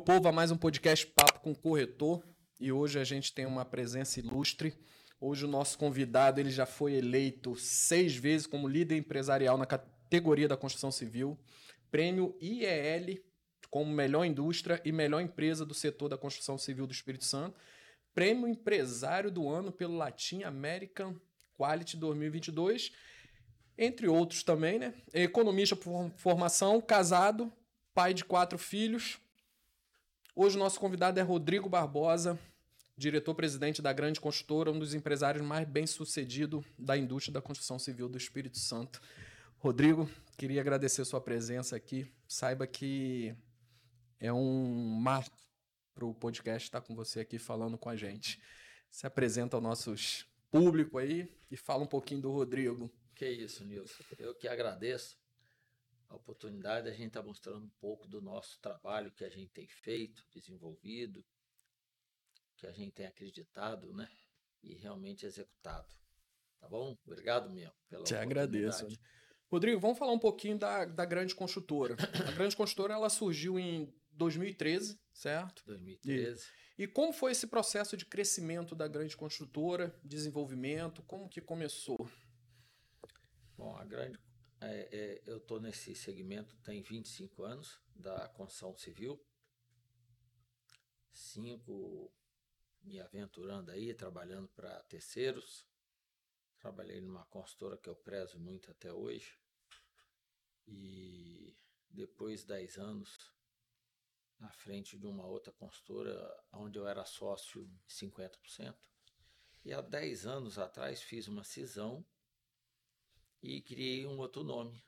meu povo, a mais um podcast Papo com Corretor. E hoje a gente tem uma presença ilustre. Hoje o nosso convidado ele já foi eleito seis vezes como líder empresarial na categoria da construção civil, prêmio IEL como melhor indústria e melhor empresa do setor da construção civil do Espírito Santo, prêmio empresário do ano pelo Latin American Quality 2022, entre outros também, né? Economista por formação, casado, pai de quatro filhos. Hoje o nosso convidado é Rodrigo Barbosa, diretor-presidente da grande construtora, um dos empresários mais bem-sucedidos da indústria da construção civil do Espírito Santo. Rodrigo, queria agradecer sua presença aqui. Saiba que é um marco para o podcast estar com você aqui falando com a gente. Se apresenta ao nosso público aí e fala um pouquinho do Rodrigo. Que isso, Nilson. Eu que agradeço a oportunidade de a gente estar tá mostrando um pouco do nosso trabalho que a gente tem feito, desenvolvido, que a gente tem acreditado, né? E realmente executado. Tá bom? Obrigado mesmo pela Te agradeço. Rodrigo, vamos falar um pouquinho da, da Grande Construtora. A Grande Construtora ela surgiu em 2013, certo? 2013. E, e como foi esse processo de crescimento da Grande Construtora, desenvolvimento, como que começou? Bom, a Grande é, é, eu estou nesse segmento tem 25 anos da construção civil. Cinco me aventurando aí, trabalhando para terceiros. Trabalhei numa consultora que eu prezo muito até hoje. E depois de 10 anos na frente de uma outra consultora onde eu era sócio 50%. E há 10 anos atrás fiz uma cisão e criei um outro nome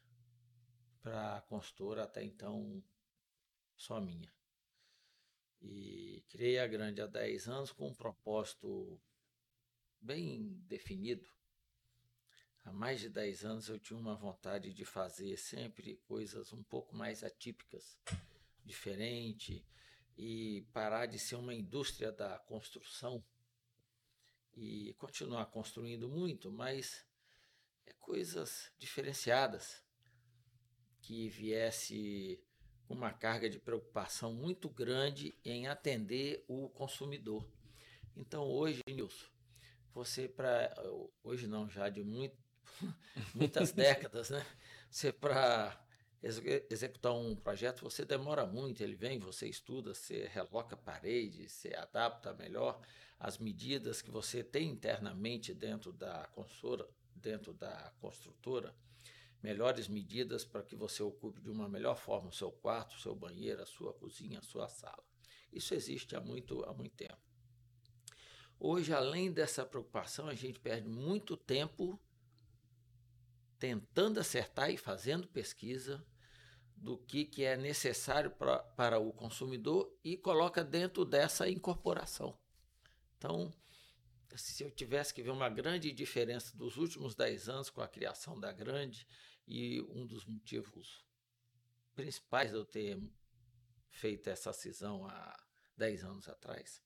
para a consultora até então só minha. E criei a Grande há 10 anos com um propósito bem definido. Há mais de 10 anos eu tinha uma vontade de fazer sempre coisas um pouco mais atípicas, diferente e parar de ser uma indústria da construção e continuar construindo muito, mas é coisas diferenciadas que viesse uma carga de preocupação muito grande em atender o consumidor. Então hoje, Nilson, você para hoje não, já de muito, muitas décadas, né? Você para executar um projeto, você demora muito, ele vem, você estuda, você reloca a parede, você adapta melhor as medidas que você tem internamente dentro da consultora, dentro da construtora, melhores medidas para que você ocupe de uma melhor forma o seu quarto, o seu banheiro, a sua cozinha, a sua sala. Isso existe há muito, há muito tempo. Hoje, além dessa preocupação, a gente perde muito tempo tentando acertar e fazendo pesquisa do que, que é necessário pra, para o consumidor e coloca dentro dessa incorporação. Então, se eu tivesse que ver uma grande diferença dos últimos 10 anos com a criação da Grande, e um dos motivos principais de eu ter feito essa cisão há 10 anos atrás,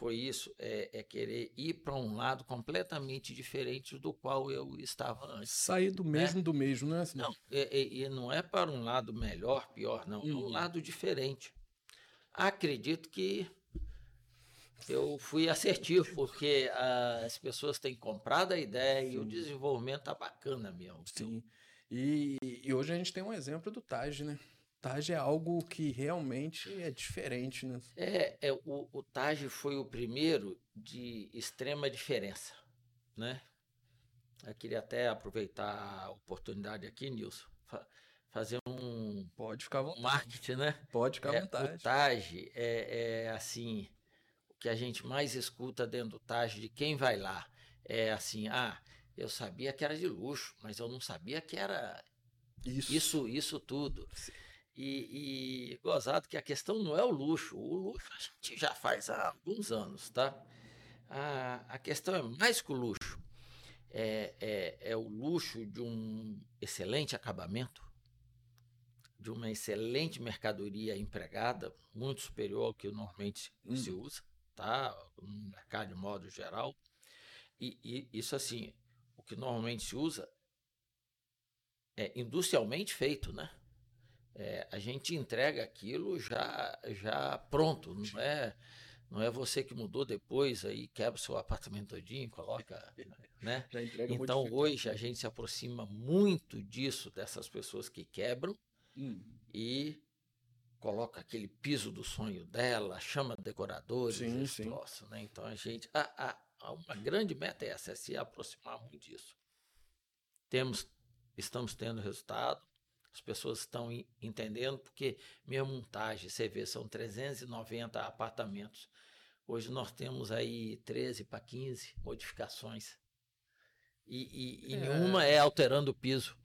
foi isso, é, é querer ir para um lado completamente diferente do qual eu estava antes. Sair do mesmo né? do mesmo, né? Não, e, e, não é para um lado melhor, pior, não, é um hum. lado diferente. Acredito que eu fui assertivo, porque as pessoas têm comprado a ideia Sim. e o desenvolvimento tá bacana mesmo. Sim. E, e, hoje a gente tem um exemplo do Taj, né? Taj é algo que realmente é diferente, né? É, é o, o Taj foi o primeiro de extrema diferença, né? Eu queria até aproveitar a oportunidade aqui, Nilson, fa fazer um pode ficar à vontade. marketing, né? Pode ficar à é, vontade. O Taj é, é assim, que a gente mais escuta dentro do Taj de quem vai lá é assim: ah, eu sabia que era de luxo, mas eu não sabia que era isso, isso, isso tudo. E, e gozado que a questão não é o luxo, o luxo a gente já faz há alguns anos, tá? A, a questão é mais que o luxo. É, é, é o luxo de um excelente acabamento, de uma excelente mercadoria empregada, muito superior ao que normalmente hum. se usa tá? No mercado de modo geral. E, e isso assim, o que normalmente se usa é industrialmente feito, né? é, a gente entrega aquilo já, já pronto, não é, não é você que mudou depois, aí quebra o seu apartamento todinho, coloca, né? Então hoje a gente se aproxima muito disso, dessas pessoas que quebram hum. e coloca aquele piso do sonho dela, chama decoradores, sim, sim. Troço, né? Então a gente, a, a, uma grande meta é essa, é se aproximar muito disso. Temos, estamos tendo resultado, as pessoas estão entendendo, porque minha montagem, você vê, são 390 apartamentos. Hoje nós temos aí 13 para 15 modificações. E, e, e é. nenhuma é alterando o piso.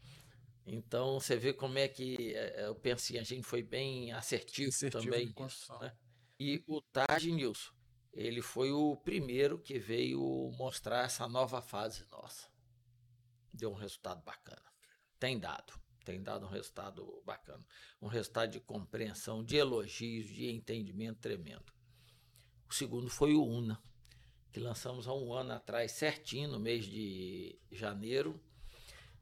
Então você vê como é que é, é, eu pensei, assim, a gente foi bem assertivo, assertivo também. Nisso, né? E o Taj Nilson, ele foi o primeiro que veio mostrar essa nova fase nossa. Deu um resultado bacana. Tem dado, tem dado um resultado bacana. Um resultado de compreensão, de elogios, de entendimento tremendo. O segundo foi o UNA, que lançamos há um ano atrás, certinho, no mês de janeiro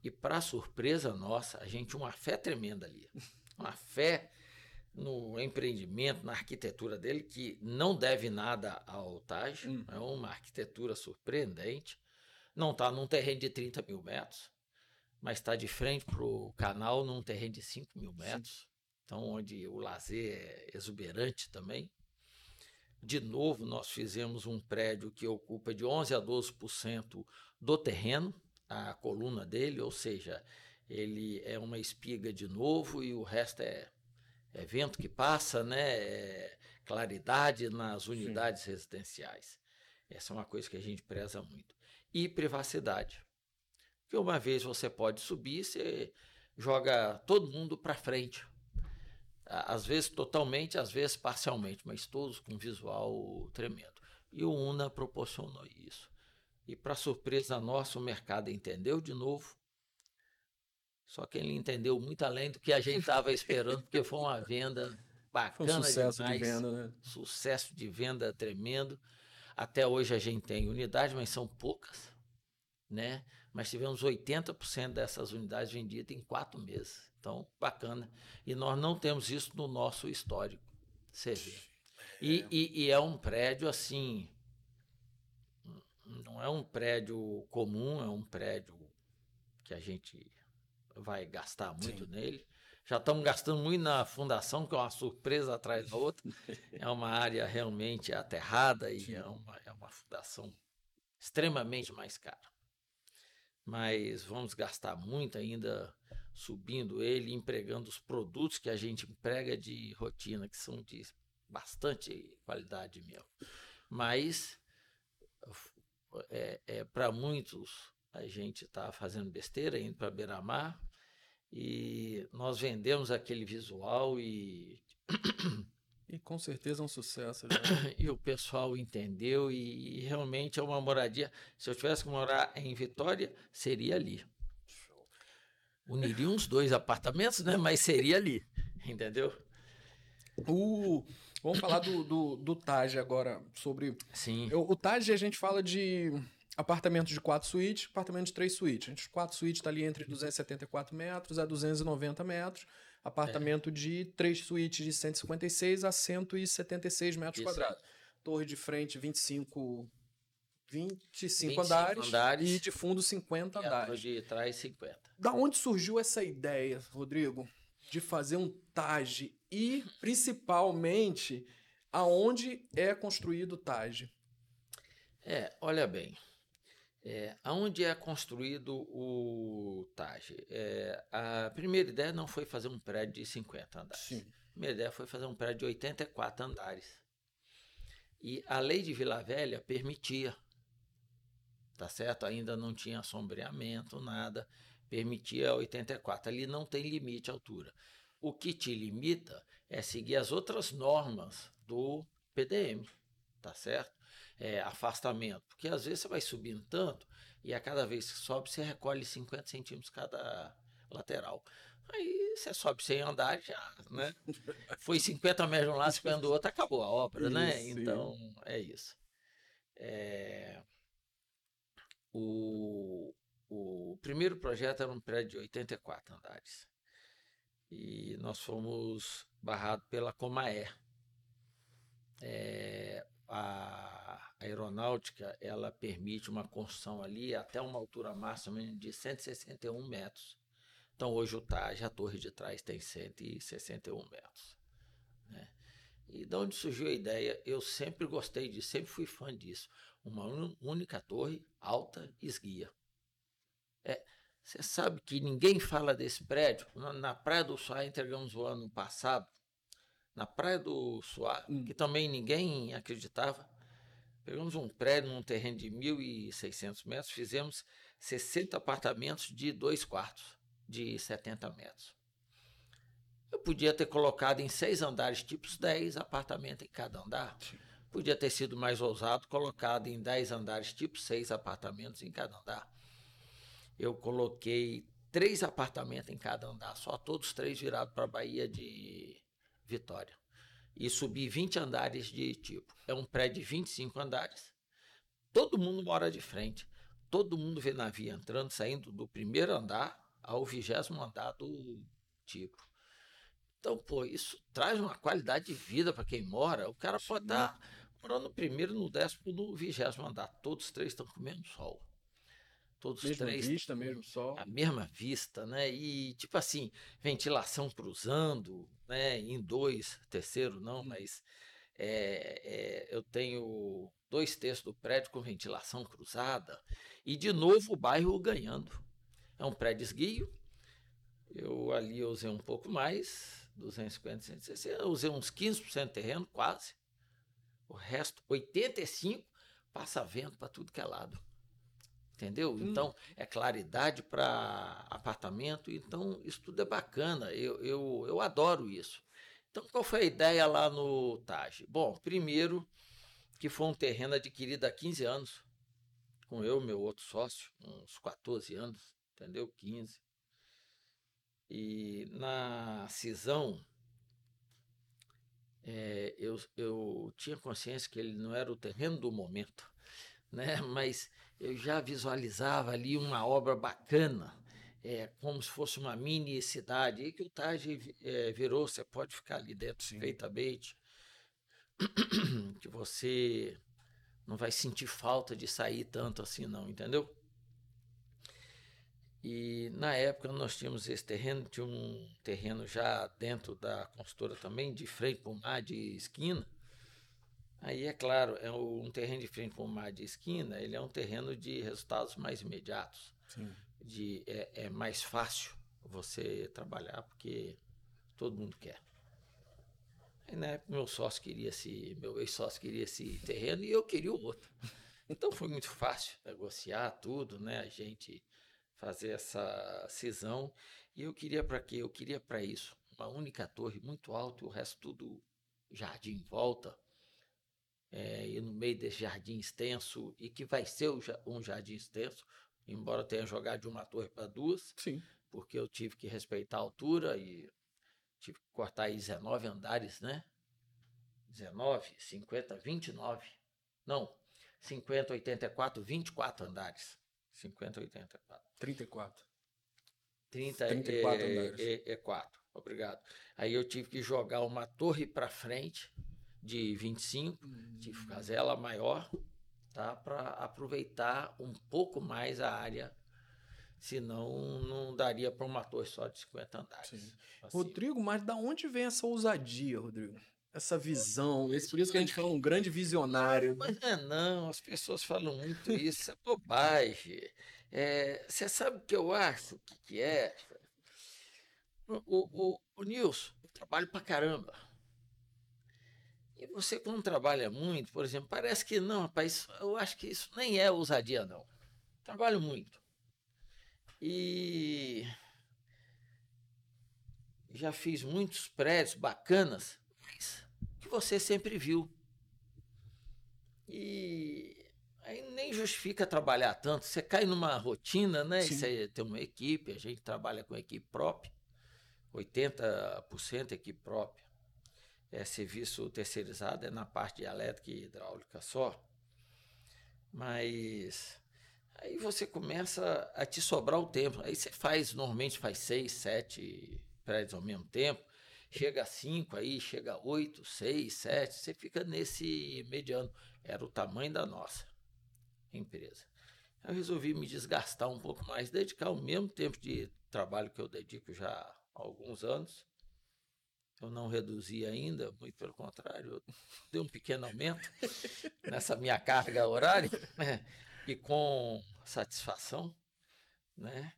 e para surpresa nossa, a gente tinha uma fé tremenda ali. Uma fé no empreendimento, na arquitetura dele, que não deve nada ao Taj. Hum. É uma arquitetura surpreendente. Não está num terreno de 30 mil metros, mas está de frente para o canal num terreno de 5 mil metros. Sim. Então, onde o lazer é exuberante também. De novo, nós fizemos um prédio que ocupa de 11 a 12% do terreno a coluna dele, ou seja, ele é uma espiga de novo e o resto é, é vento que passa, né? É claridade nas unidades Sim. residenciais. Essa é uma coisa que a gente preza muito. E privacidade. Que uma vez você pode subir, você joga todo mundo para frente. Às vezes totalmente, às vezes parcialmente, mas todos com visual tremendo. E o UNA proporcionou isso. E, para surpresa nossa, o mercado entendeu de novo. Só que ele entendeu muito além do que a gente estava esperando, porque foi uma venda bacana. Foi um sucesso demais, de venda, né? Sucesso de venda tremendo. Até hoje a gente tem unidades, mas são poucas, né? Mas tivemos 80% dessas unidades vendidas em quatro meses. Então, bacana. E nós não temos isso no nosso histórico. Você vê. E, é. e, e é um prédio assim não é um prédio comum, é um prédio que a gente vai gastar muito Sim. nele. Já estamos gastando muito na fundação, que é uma surpresa atrás da outra. É uma área realmente aterrada e é uma, é uma fundação extremamente mais cara. Mas vamos gastar muito ainda subindo ele, empregando os produtos que a gente emprega de rotina, que são de bastante qualidade mesmo. Mas é, é para muitos a gente está fazendo besteira, indo para beira-mar, e nós vendemos aquele visual e. E com certeza é um sucesso. e o pessoal entendeu e, e, realmente é uma moradia. Se eu tivesse que morar em Vitória, seria ali. Uniria uns dois apartamentos, né? Mas seria ali, entendeu? O, Vamos falar do, do, do Taj agora, sobre... Sim. O, o Taj a gente fala de apartamento de quatro suítes, apartamento de três suítes. A gente, quatro suítes está ali entre 274 metros a 290 metros. Apartamento é. de três suítes de 156 a 176 metros Isso. quadrados. Torre de frente 25 25, 25 andares, andares, e de fundo 50 e andares. de trás 50. Da onde surgiu essa ideia, Rodrigo, de fazer um Taj e principalmente aonde é construído o Taj. É, olha bem, é, aonde é construído o Taj? É, a primeira ideia não foi fazer um prédio de 50 andares. Sim. A primeira ideia foi fazer um prédio de 84 andares. E a lei de Vila Velha permitia, tá certo? Ainda não tinha sombreamento, nada, permitia 84. Ali não tem limite à altura. O que te limita é seguir as outras normas do PDM, tá certo? É, afastamento, porque às vezes você vai subindo tanto e a cada vez que sobe você recolhe 50 centímetros cada lateral. Aí você sobe sem andar já, né? Foi 50 metros de um lado, 50 do outro, acabou a obra, né? isso, né? Então, é isso. É... O... o primeiro projeto era um prédio de 84 andares. E nós fomos barrados pela Comaer. É, a aeronáutica ela permite uma construção ali até uma altura máxima de 161 metros. Então hoje o TAG, a torre de trás, tem 161 metros. Né? E de onde surgiu a ideia? Eu sempre gostei disso, sempre fui fã disso. Uma única torre, alta, esguia. É, você sabe que ninguém fala desse prédio? Na, Praia do Suá entregamos o ano passado. Na Praia do Suá, hum. que também ninguém acreditava. Pegamos um prédio num terreno de 1.600 metros, fizemos 60 apartamentos de dois quartos, de 70 metros. Eu podia ter colocado em seis andares, tipos 10 apartamentos em cada andar. Sim. Podia ter sido mais ousado, colocado em 10 andares, tipo seis apartamentos em cada andar eu coloquei três apartamentos em cada andar, só todos três virados para a Bahia de Vitória. E subi 20 andares de tipo. É um prédio de 25 andares. Todo mundo mora de frente. Todo mundo vê navio entrando, saindo do primeiro andar ao vigésimo andar do tipo. Então, pô, isso traz uma qualidade de vida para quem mora. O cara pode estar morando no primeiro, no décimo, no vigésimo andar. Todos três estão comendo sol todos mesma três. vista, mesmo sol. A mesma vista, né? E tipo assim, ventilação cruzando, né? Em dois, terceiro não, hum. mas é, é, eu tenho dois terços do prédio com ventilação cruzada e de novo o bairro ganhando. É um prédio esguio. Eu ali usei um pouco mais, 250, 160, eu usei uns 15% de terreno, quase. O resto, 85, passa vento para tudo que é lado entendeu? Hum. Então, é claridade para apartamento, então isso tudo é bacana, eu, eu, eu adoro isso. Então, qual foi a ideia lá no Taj? Bom, primeiro, que foi um terreno adquirido há 15 anos, com eu meu outro sócio, uns 14 anos, entendeu? 15. E na cisão, é, eu, eu tinha consciência que ele não era o terreno do momento, né? mas eu já visualizava ali uma obra bacana, é, como se fosse uma mini cidade, e que o Taj é, virou, você pode ficar ali dentro Sim. perfeitamente, que você não vai sentir falta de sair tanto assim não, entendeu? E na época nós tínhamos esse terreno, tinha um terreno já dentro da construtora também, de frente para o mar, de esquina, Aí, é claro, é um terreno de frente para o mar de esquina, ele é um terreno de resultados mais imediatos. Sim. De, é, é mais fácil você trabalhar, porque todo mundo quer. Aí, na época, meu sócio queria esse, meu ex-sócio queria esse terreno e eu queria o outro. Então foi muito fácil negociar tudo, né? A gente fazer essa cisão. E eu queria para quê? Eu queria para isso. Uma única torre muito alta e o resto tudo jardim em volta é, e no meio desse jardim extenso, e que vai ser um jardim extenso, embora tenha jogado de uma torre para duas, Sim. porque eu tive que respeitar a altura e tive que cortar aí 19 andares, né? 19, 50, 29. Não, 50, 84, 24 andares. 50, 84. 34. 30 34 é, andares. É, é 4. Obrigado. Aí eu tive que jogar uma torre para frente de 25, hum. de fazer ela maior, tá? Para aproveitar um pouco mais a área, senão não daria para uma torre só de 50 andares. Assim. Rodrigo, mas da onde vem essa ousadia, Rodrigo? Essa visão, esse, por isso que a gente fala um grande visionário. Mas é não, as pessoas falam muito isso, é bobagem. É, você sabe o que eu acho? O que, que é? O, o, o Nilson, eu trabalho pra caramba. Você, quando trabalha muito, por exemplo, parece que não, rapaz, eu acho que isso nem é ousadia, não. Trabalho muito. E já fiz muitos prédios bacanas, mas que você sempre viu. E aí nem justifica trabalhar tanto. Você cai numa rotina, né? Sim. Você tem uma equipe, a gente trabalha com equipe própria, 80% equipe própria é, serviço terceirizado é na parte de elétrica e hidráulica só. Mas aí você começa a te sobrar o tempo. Aí você faz, normalmente faz seis, sete prédios ao mesmo tempo, chega a 5 aí, chega a 8, 6, 7, você fica nesse mediano. Era o tamanho da nossa empresa. Eu resolvi me desgastar um pouco mais, dedicar o mesmo tempo de trabalho que eu dedico já há alguns anos. Eu não reduzi ainda, muito pelo contrário, eu dei um pequeno aumento nessa minha carga horária, né? e com satisfação, né?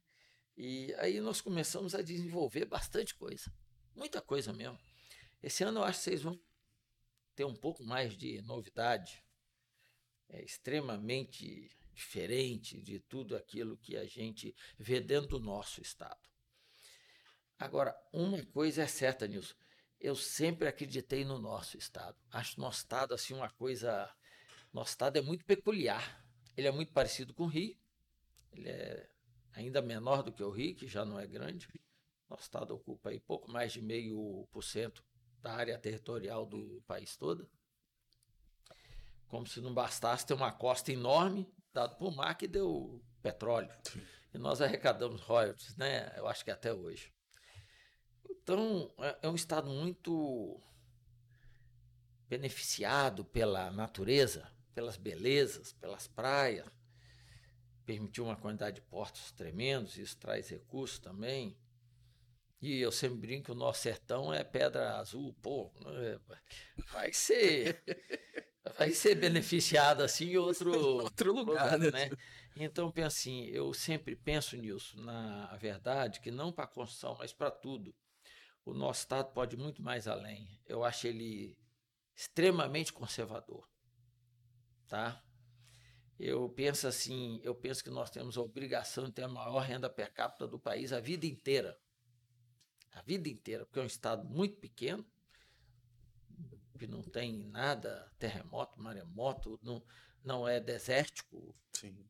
E aí nós começamos a desenvolver bastante coisa, muita coisa mesmo. Esse ano eu acho que vocês vão ter um pouco mais de novidade, é extremamente diferente de tudo aquilo que a gente vê dentro do nosso estado. Agora, uma coisa é certa, Nilson, eu sempre acreditei no nosso estado. Acho nosso estado assim uma coisa, nosso estado é muito peculiar. Ele é muito parecido com o Rio. Ele é ainda menor do que o Rio, que já não é grande. Nosso estado ocupa aí pouco mais de meio por cento da área territorial do país todo. Como se não bastasse ter uma costa enorme, dado por mar, que deu petróleo. E nós arrecadamos royalties, né? Eu acho que até hoje. Então, é, é um estado muito beneficiado pela natureza, pelas belezas, pelas praias. Permitiu uma quantidade de portos tremendos, isso traz recursos também. E eu sempre brinco que o nosso sertão é pedra azul, pô, né? vai ser vai ser beneficiado assim em outro, outro lugar, lugar né? Então, penso assim, eu sempre penso nisso, na verdade, que não para a construção, mas para tudo. O nosso Estado pode ir muito mais além. Eu acho ele extremamente conservador. Tá? Eu penso assim, eu penso que nós temos a obrigação de ter a maior renda per capita do país a vida inteira a vida inteira, porque é um estado muito pequeno, que não tem nada, terremoto, maremoto, não, não é desértico. Sim.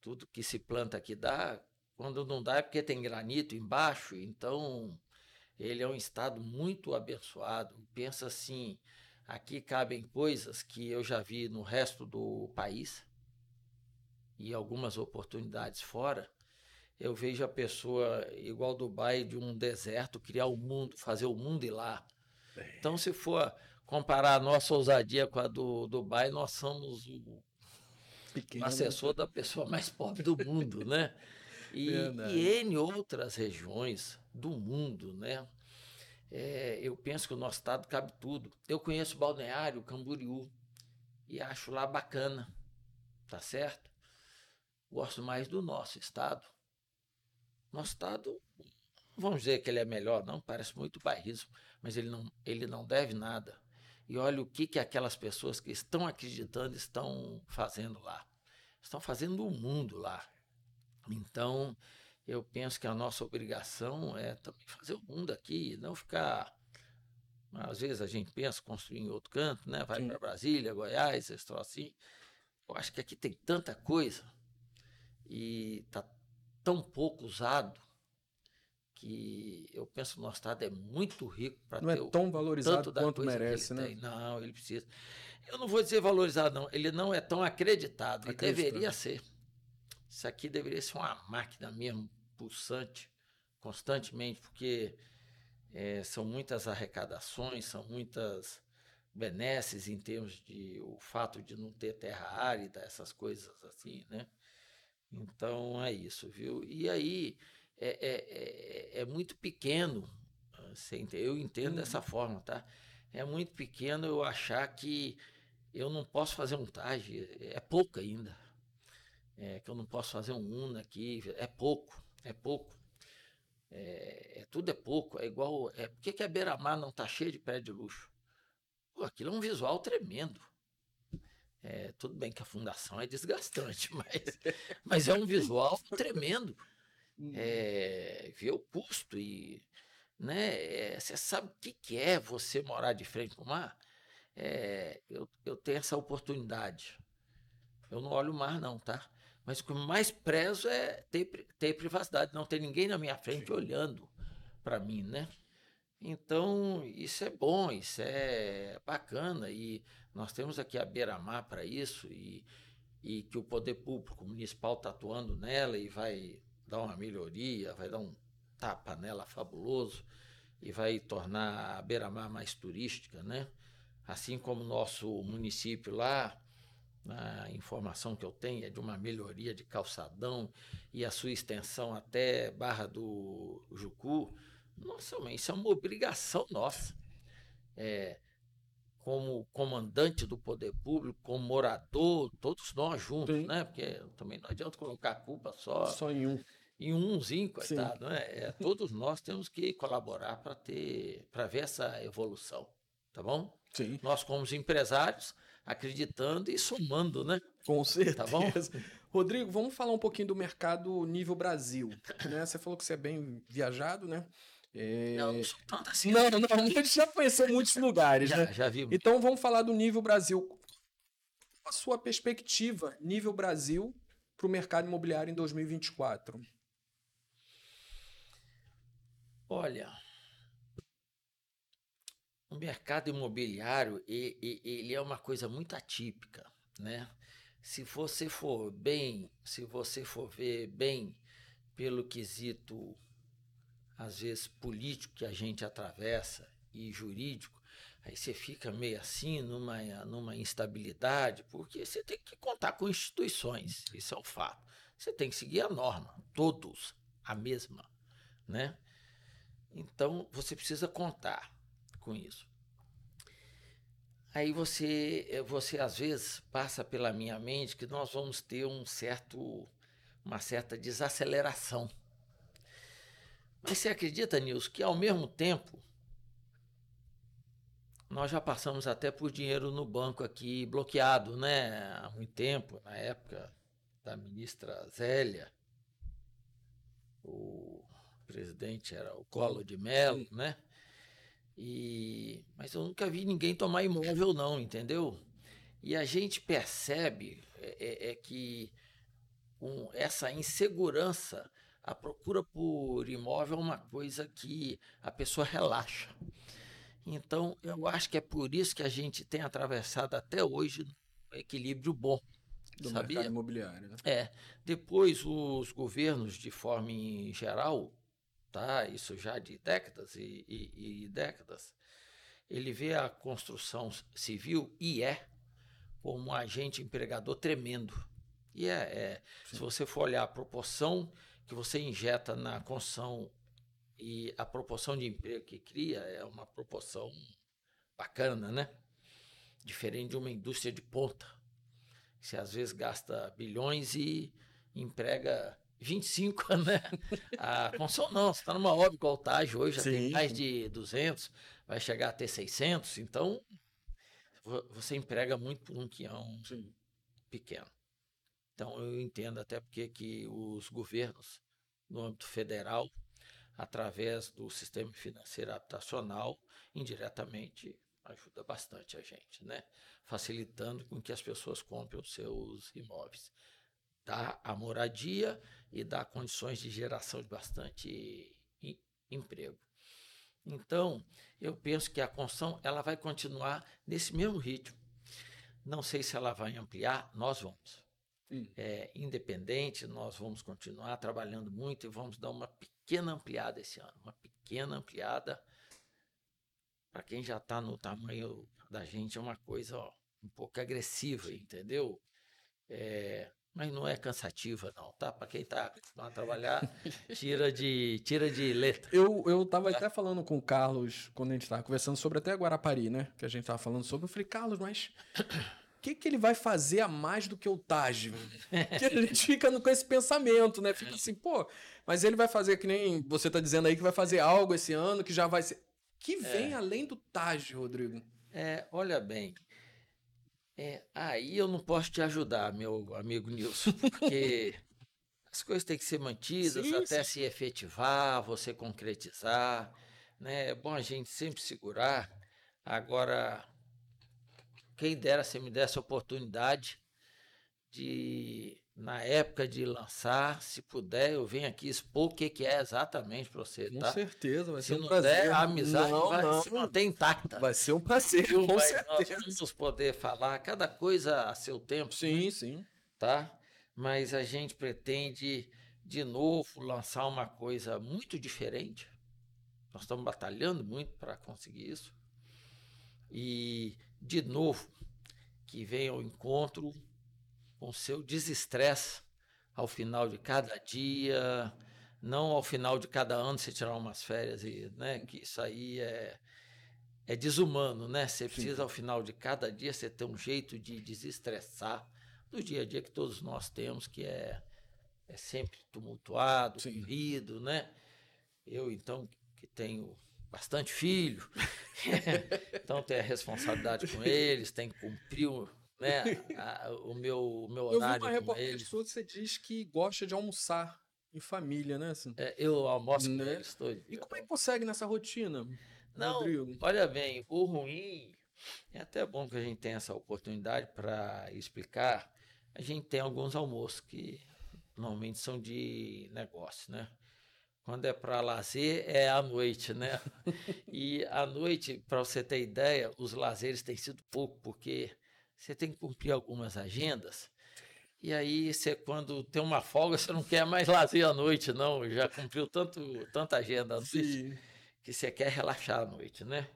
Tudo que se planta aqui dá. Quando não dá é porque tem granito embaixo, então ele é um estado muito abençoado. Pensa assim, aqui cabem coisas que eu já vi no resto do país e algumas oportunidades fora eu vejo a pessoa igual Dubai de um deserto criar o mundo, fazer o mundo ir lá. É. Então, se for comparar a nossa ousadia com a do Dubai, nós somos o Pequeno. assessor da pessoa mais pobre do mundo, né? E, e N outras regiões do mundo, né? É, eu penso que o nosso estado cabe tudo. Eu conheço Balneário, Camboriú, e acho lá bacana, tá certo? Gosto mais do nosso estado. Nosso Estado, vamos dizer que ele é melhor, não, parece muito bairrismo, mas ele não, ele não deve nada. E olha o que, que aquelas pessoas que estão acreditando estão fazendo lá. Estão fazendo o mundo lá. Então, eu penso que a nossa obrigação é também fazer o mundo aqui, não ficar. Às vezes a gente pensa construir em outro canto, né? Vai para Brasília, Goiás, esse assim. Eu acho que aqui tem tanta coisa e tá tão pouco usado que eu penso que o nosso estado é muito rico para ter Não é tão valorizado quanto merece, né? Tem. Não, ele precisa. Eu não vou dizer valorizado, não. Ele não é tão acreditado. E deveria ser. Isso aqui deveria ser uma máquina mesmo, pulsante, constantemente, porque é, são muitas arrecadações, são muitas benesses em termos de o fato de não ter terra árida, essas coisas assim, né? Então é isso, viu? E aí é, é, é, é muito pequeno, eu entendo dessa uhum. forma, tá? É muito pequeno eu achar que eu não posso fazer TAG, é pouco ainda. É, que eu não posso fazer um UNA aqui, é pouco, é pouco. É, é, tudo é pouco, é igual. É, por que, que a Beira-Mar não está cheia de prédio de luxo? Pô, aquilo é um visual tremendo. É, tudo bem que a fundação é desgastante, mas, mas é um visual tremendo. Uhum. É, ver o custo e né, você sabe o que, que é você morar de frente para o mar? É, eu, eu tenho essa oportunidade. Eu não olho o mar, não, tá? Mas o que mais prezo é ter, ter privacidade, não ter ninguém na minha frente Sim. olhando para mim, né? Então, isso é bom, isso é bacana. E nós temos aqui a beira-mar para isso, e, e que o poder público municipal está atuando nela e vai dar uma melhoria, vai dar um tá a panela fabuloso e vai tornar a Beira-Mar mais turística, né? Assim como o nosso município lá, a informação que eu tenho é de uma melhoria de calçadão e a sua extensão até Barra do Jucu. Nossa, mãe, isso é uma obrigação nossa. É, como comandante do poder público, como morador, todos nós juntos, Sim. né? Porque também não adianta colocar a culpa só, só em um. Em umzinho, coitado, né? É, todos nós temos que colaborar para ter, para ver essa evolução, tá bom? Sim. Nós, como empresários, acreditando e somando, né? Com certeza. Tá bom? Rodrigo, vamos falar um pouquinho do mercado nível Brasil. Né? Você falou que você é bem viajado, né? É... Não, não sou tanto assim. Não, não, a gente já conheceu muitos lugares, já, né? Já vi. Então vamos falar do nível Brasil. A sua perspectiva, nível Brasil, para o mercado imobiliário em 2024? Olha, o mercado imobiliário ele é uma coisa muito atípica, né? Se você for bem, se você for ver bem pelo quesito às vezes político que a gente atravessa e jurídico, aí você fica meio assim numa numa instabilidade, porque você tem que contar com instituições, isso é o fato. Você tem que seguir a norma, todos a mesma, né? Então você precisa contar com isso. Aí você, você às vezes passa pela minha mente que nós vamos ter um certo, uma certa desaceleração. Mas você acredita, Nilson, que ao mesmo tempo nós já passamos até por dinheiro no banco aqui bloqueado, né? Há muito tempo, na época da ministra Zélia, o presidente era o Collor de Mello, né? E, mas eu nunca vi ninguém tomar imóvel, não, entendeu? E a gente percebe é, é, é que com essa insegurança, a procura por imóvel é uma coisa que a pessoa relaxa. Então, eu acho que é por isso que a gente tem atravessado até hoje um equilíbrio bom. Do sabia? mercado imobiliário. Né? É. Depois, os governos, de forma em geral, tá? isso já de décadas e, e, e décadas, ele vê a construção civil e é como um agente empregador tremendo. E é, é se você for olhar a proporção que você injeta na construção e a proporção de emprego que cria é uma proporção bacana, né? Diferente de uma indústria de ponta. Você às vezes gasta bilhões e emprega 25, né? A construção não, você está numa obra igual Taj hoje, já Sim. tem mais de 200, vai chegar a ter 600, então você emprega muito por um quião Sim. pequeno. Então eu entendo até porque que os governos no âmbito federal, através do sistema financeiro habitacional, indiretamente ajuda bastante a gente, né? Facilitando com que as pessoas comprem os seus imóveis dá a moradia e dá condições de geração de bastante emprego. Então, eu penso que a construção ela vai continuar nesse mesmo ritmo. Não sei se ela vai ampliar, nós vamos. É, independente, nós vamos continuar trabalhando muito e vamos dar uma pequena ampliada esse ano. Uma pequena ampliada. Para quem já está no tamanho da gente, é uma coisa ó, um pouco agressiva, entendeu? É, mas não é cansativa não, tá? Para quem está a trabalhar, tira de tira de letra. Eu eu tava é. até falando com o Carlos quando a gente estava conversando sobre até Guarapari, né? Que a gente tava falando sobre, eu falei: "Carlos, mas o que, que ele vai fazer a mais do que o Taj? Que a gente fica com esse pensamento, né? Fica assim, pô, mas ele vai fazer que nem você tá dizendo aí que vai fazer algo esse ano que já vai ser que vem é. além do Taj, Rodrigo. É, olha bem, é, aí eu não posso te ajudar, meu amigo Nilson, porque as coisas têm que ser mantidas sim, até sim. se efetivar, você concretizar. Né? É bom a gente sempre segurar. Agora, quem dera se me desse a oportunidade de na época de lançar, se puder, eu venho aqui expor o que, que é exatamente para você, tá? Com certeza, vai se ser um prazer. Der, a amizade não, vai não. se manter intacta. Vai ser um prazer, com vai, certeza. Nós vamos poder falar cada coisa a seu tempo. Sim, né? sim. Tá? Mas a gente pretende, de novo, lançar uma coisa muito diferente. Nós estamos batalhando muito para conseguir isso. E, de novo, que venha ao encontro com o seu desestresse ao final de cada dia, não ao final de cada ano você tirar umas férias e, né, que isso aí é é desumano, né? Você precisa Sim. ao final de cada dia você ter um jeito de desestressar do dia a dia que todos nós temos, que é é sempre tumultuado, Sim. corrido, né? Eu então que tenho bastante filho, então tenho a responsabilidade com eles, tenho que cumprir né, a, o meu, o meu horário. Eu vi uma reportagem sua, você diz que gosta de almoçar em família, né? Assim. É, eu almoço né? com eles todos. E como é que consegue nessa rotina? Não, Rodrigo? olha bem, o ruim, é até bom que a gente tenha essa oportunidade para explicar. A gente tem alguns almoços que normalmente são de negócio, né? Quando é para lazer, é à noite, né? e à noite, para você ter ideia, os lazeres têm sido pouco, porque você tem que cumprir algumas agendas. E aí, você, quando tem uma folga, você não quer mais lazer à noite, não. Já cumpriu tanto, tanta agenda à noite Sim. que você quer relaxar à noite, né?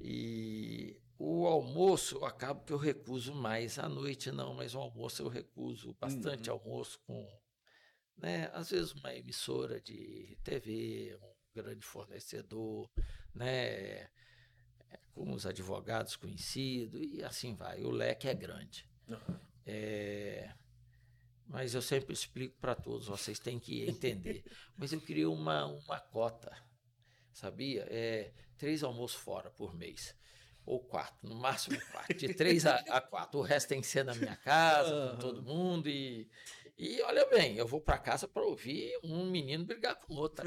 E o almoço, eu acabo que eu recuso mais. À noite, não, mas o almoço eu recuso bastante uhum. almoço com, né? Às vezes, uma emissora de TV, um grande fornecedor, né? Com os advogados conhecidos, e assim vai. O leque é grande. Uhum. É, mas eu sempre explico para todos, vocês têm que entender. mas eu queria uma, uma cota, sabia? É, três almoços fora por mês. Ou quatro, no máximo quatro. De três a, a quatro. O resto tem que ser na minha casa, uhum. com todo mundo. E, e olha bem, eu vou para casa para ouvir um menino brigar com outro.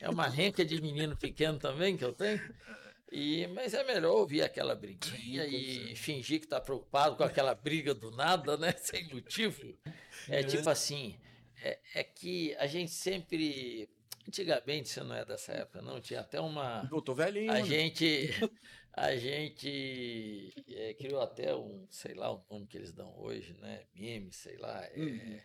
É uma renca de menino pequeno também que eu tenho. E, mas é melhor ouvir aquela briguinha e fingir que está preocupado com aquela briga do nada, né? Sem motivo. É, tipo assim, é, é, que a gente sempre. Antigamente, você não é dessa época, não, tinha até uma. Eu tô velhinho. A né? gente. A gente é, criou até um, sei lá, o nome que eles dão hoje, né? Meme, sei lá. É, uhum.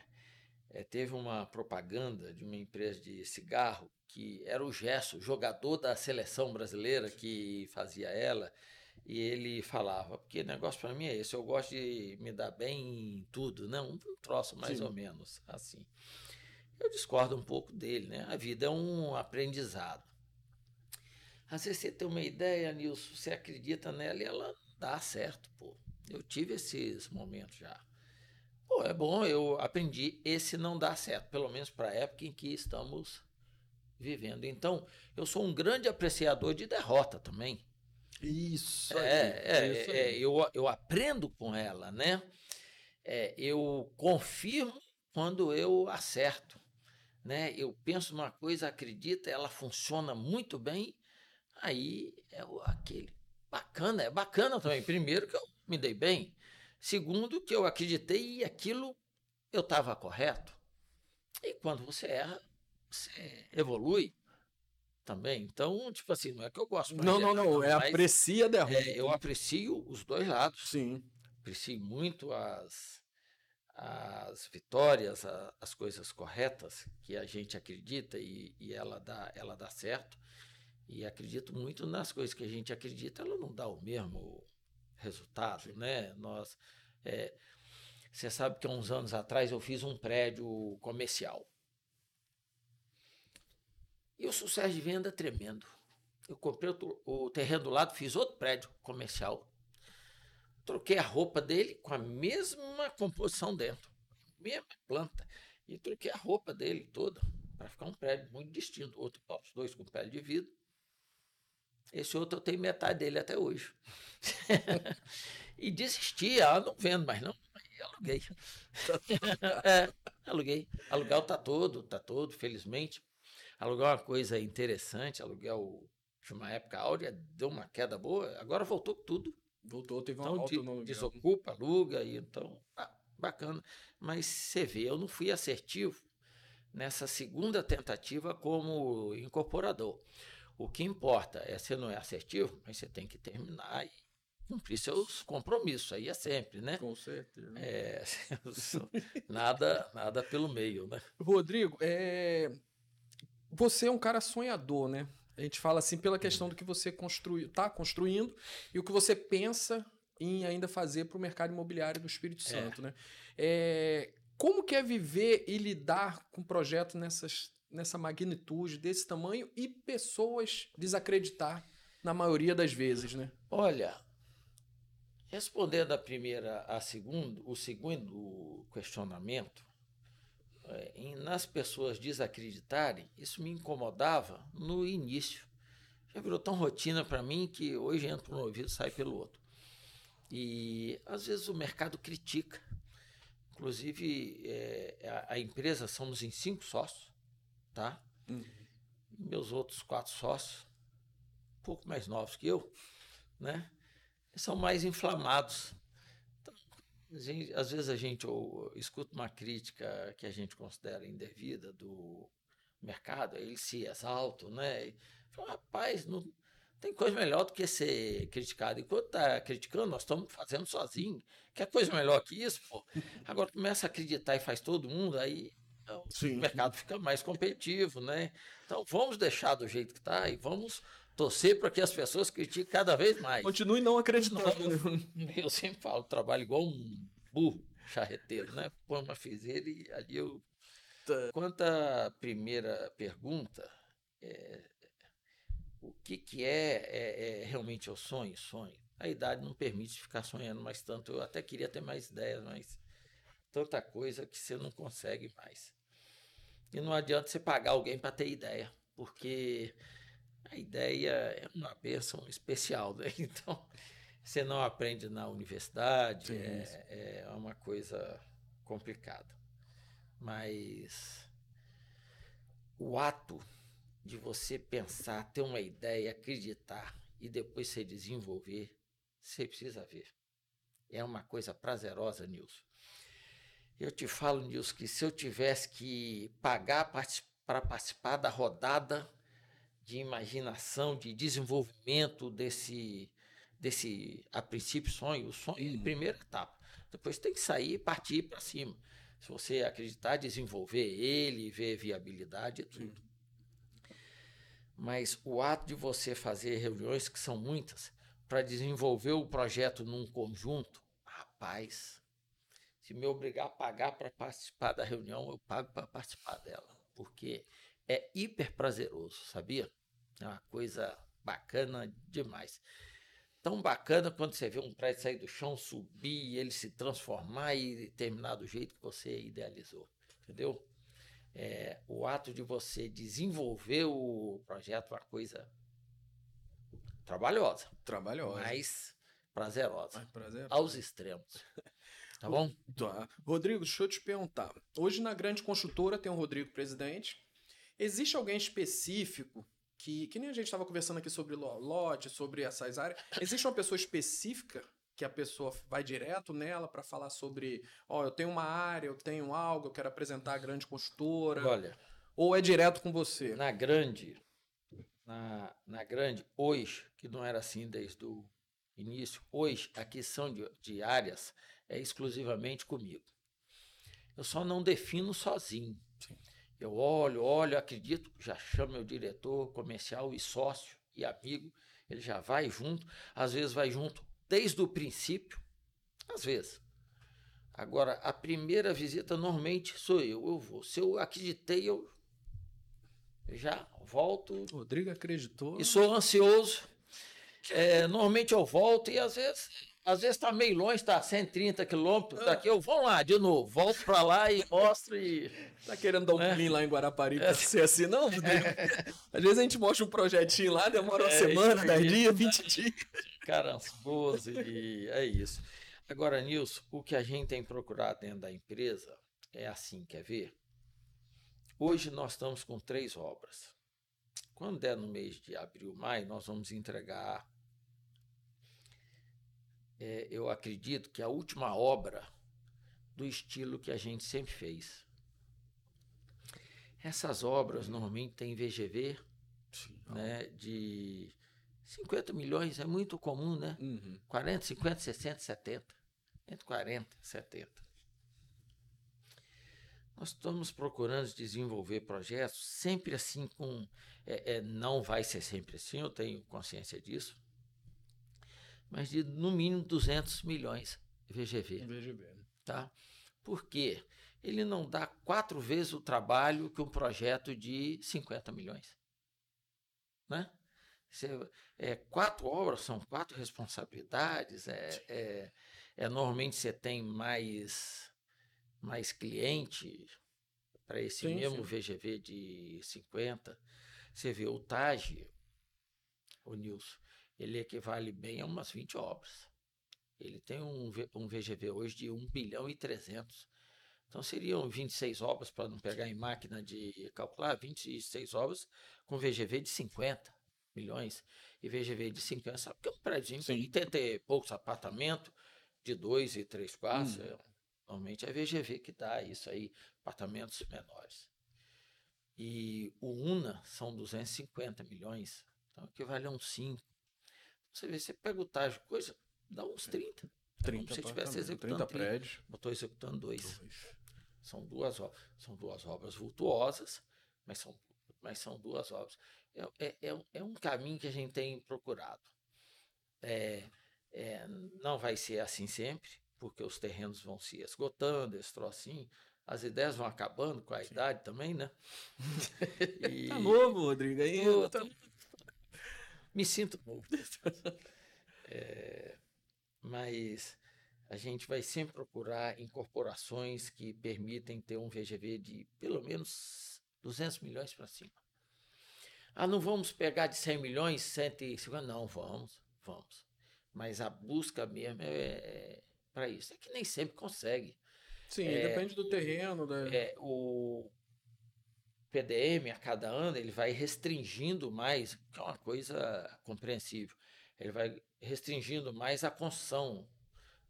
É, teve uma propaganda de uma empresa de cigarro que era o Gesso, jogador da seleção brasileira que fazia ela, e ele falava, porque negócio para mim é esse, eu gosto de me dar bem em tudo, não, né? um troço mais Sim. ou menos assim. Eu discordo um pouco dele, né? A vida é um aprendizado. Às vezes você tem uma ideia, Nilson, você acredita nela e ela dá certo, pô. Eu tive esses momentos já. Pô, é bom, eu aprendi, esse não dá certo, pelo menos para a época em que estamos vivendo. Então, eu sou um grande apreciador de derrota também. Isso. É, é, isso é, eu, eu aprendo com ela, né? É, eu confirmo quando eu acerto, né? Eu penso numa coisa, acredito, ela funciona muito bem, aí é aquele bacana, é bacana também. Primeiro que eu me dei bem, segundo que eu acreditei e aquilo eu estava correto. E quando você erra, você evolui também. Então, tipo assim, não é que eu gosto. Não, não, não, é aprecia a derrota. É, eu aprecio os dois lados. Sim. Aprecio muito as, as vitórias, a, as coisas corretas que a gente acredita e, e ela, dá, ela dá certo. E acredito muito nas coisas que a gente acredita, ela não dá o mesmo resultado, Sim. né? Nós, é, você sabe que há uns anos atrás eu fiz um prédio comercial. E o sucesso de venda é tremendo. Eu comprei o, o terreno do lado, fiz outro prédio comercial. Troquei a roupa dele com a mesma composição dentro, mesma planta. E troquei a roupa dele toda para ficar um prédio muito distinto. Outro, os dois com pele de vidro. Esse outro eu tenho metade dele até hoje. e desisti, ah, não vendo mais não. E aluguei. é, aluguei. Aluguel tá todo, tá todo, felizmente. Aluguel é uma coisa interessante, aluguel de uma época áurea deu uma queda boa, agora voltou tudo. Voltou, teve uma então, de, Desocupa, aluga, e então, ah, bacana. Mas você vê, eu não fui assertivo nessa segunda tentativa como incorporador. O que importa é você não é assertivo, mas você tem que terminar e cumprir seus compromissos, aí é sempre, né? Com certeza. É, nada, nada pelo meio, né? Rodrigo, é... você é um cara sonhador, né? A gente fala assim pela questão do que você construiu, está construindo e o que você pensa em ainda fazer para o mercado imobiliário do Espírito Santo, é. né? É... Como que é viver e lidar com um projeto nessas, nessa magnitude, desse tamanho e pessoas desacreditar na maioria das vezes, né? Olha, respondendo a primeira, a segundo, o segundo questionamento, é, nas pessoas desacreditarem, isso me incomodava no início. Já virou tão rotina para mim que hoje entra um ouvido e sai pelo outro. E às vezes o mercado critica. Inclusive, é, a, a, empresa somos em cinco sócios, tá? Hum. Meus outros quatro sócios pouco mais novos que eu, né? São mais inflamados. Então, gente, às vezes a gente ou, escuta uma crítica que a gente considera indevida do mercado, eles se exaltam, né? E fala, rapaz, não tem coisa melhor do que ser criticado. Enquanto tá criticando, nós estamos fazendo sozinho. Quer coisa melhor que isso, pô? Agora começa a acreditar e faz todo mundo, aí Sim. o mercado fica mais competitivo, né? Então vamos deixar do jeito que está e vamos torcer para que as pessoas critiquem cada vez mais. Continue não acreditando. eu sempre falo, trabalho igual um burro charreteiro, né? Põe uma fizeira e ali eu. Tá. Quanto à primeira pergunta, é, o que, que é, é, é, realmente o sonho? Sonho. A idade não permite ficar sonhando mais tanto. Eu até queria ter mais ideias, mas tanta coisa que você não consegue mais. E não adianta você pagar alguém para ter ideia, porque a ideia é uma bênção especial, né? Então, você não aprende na universidade, é, é uma coisa complicada. Mas o ato de você pensar, ter uma ideia, acreditar e depois se desenvolver, você precisa ver. É uma coisa prazerosa, Nilson. Eu te falo, Nilson, que se eu tivesse que pagar para participar da rodada de imaginação, de desenvolvimento desse, desse a princípio, sonho. O sonho é a primeira etapa. Depois tem que sair e partir para cima. Se você acreditar, desenvolver ele, ver viabilidade e tudo. Mas o ato de você fazer reuniões, que são muitas, para desenvolver o projeto num conjunto, rapaz, se me obrigar a pagar para participar da reunião, eu pago para participar dela. Porque é hiper prazeroso, sabia? É uma coisa bacana demais. Tão bacana quando você vê um prédio sair do chão, subir, ele se transformar e terminar do jeito que você idealizou. Entendeu? É, o ato de você desenvolver o projeto é uma coisa trabalhosa. Trabalhosa. Mas prazerosa. Mais prazerosa. Aos extremos. Tá bom? Tá. Rodrigo, deixa eu te perguntar. Hoje na grande construtora tem o Rodrigo presidente, Existe alguém específico que, que nem a gente estava conversando aqui sobre lote, sobre essas áreas. Existe uma pessoa específica que a pessoa vai direto nela para falar sobre, ó, oh, eu tenho uma área, eu tenho algo, eu quero apresentar a grande construtora. Olha. Ou é direto com você? Na grande, na, na grande, hoje, que não era assim desde o início, hoje a questão de, de áreas é exclusivamente comigo. Eu só não defino sozinho. Sim. Eu olho, olho, acredito, já chamo meu diretor comercial e sócio e amigo, ele já vai junto, às vezes vai junto desde o princípio, às vezes. Agora, a primeira visita normalmente sou eu, eu vou. Se eu acreditei, eu já volto. Rodrigo acreditou. E sou ansioso. É, normalmente eu volto e às vezes às vezes está meio longe, está 130 quilômetros é. daqui. Eu vou lá de novo, volto para lá e mostro e. Tá querendo dar um é. pulinho lá em Guarapari para é. ser assim, não? Às vezes a gente mostra um projetinho lá, demora uma é, semana, 10 dias, 20 dias. Cara, ansioso e é isso. Agora, Nilson, o que a gente tem procurado dentro da empresa é assim, quer ver? Hoje nós estamos com três obras. Quando der no mês de abril, maio, nós vamos entregar é, eu acredito que a última obra do estilo que a gente sempre fez. Essas obras normalmente têm VGV Sim, né, de 50 milhões é muito comum, né? Uhum. 40, 50, 60, 70. Entre 40 e 70. Nós estamos procurando desenvolver projetos sempre assim com. É, é, não vai ser sempre assim, eu tenho consciência disso. Mas de no mínimo 200 milhões VGV. VGV. Tá? Por quê? Ele não dá quatro vezes o trabalho que um projeto de 50 milhões. Né? Você, é, quatro obras são quatro responsabilidades. É, é, é normalmente você tem mais mais cliente para esse sim, mesmo sim. VGV de 50. Você vê o TAG, o Nilson, ele equivale bem a umas 20 obras. Ele tem um, um VGV hoje de 1 bilhão e 300. Então seriam 26 obras, para não pegar em máquina de calcular, 26 obras com VGV de 50 milhões. E VGV de 50, sabe que é um prédio com 80 e poucos apartamentos de 2 e 3 quartos. Hum. É, Normalmente é VGV que dá isso aí, apartamentos menores. E o UNA são 250 milhões, então equivale a uns 5. Você vê, você pega o TAG, coisa, dá uns 30. 30 como se estivesse executando 30 prédios. Estou executando dois. dois. São duas são duas obras vultuosas, mas são, mas são duas obras. É, é, é, é um caminho que a gente tem procurado. É, é, não vai ser assim sempre, porque os terrenos vão se esgotando, esse trocinho. As ideias vão acabando com a Sim. idade também, né? e... Tá novo, Rodrigo. Aí eu tô... Me sinto novo. é... Mas a gente vai sempre procurar incorporações que permitem ter um VGV de pelo menos 200 milhões para cima. Ah, não vamos pegar de 100 milhões, 150? Não, vamos, vamos. Mas a busca mesmo é, é para isso. É que nem sempre consegue. Sim, é, depende do terreno. Da... É, o PDM, a cada ano, ele vai restringindo mais, que é uma coisa compreensível. Ele vai restringindo mais a construção,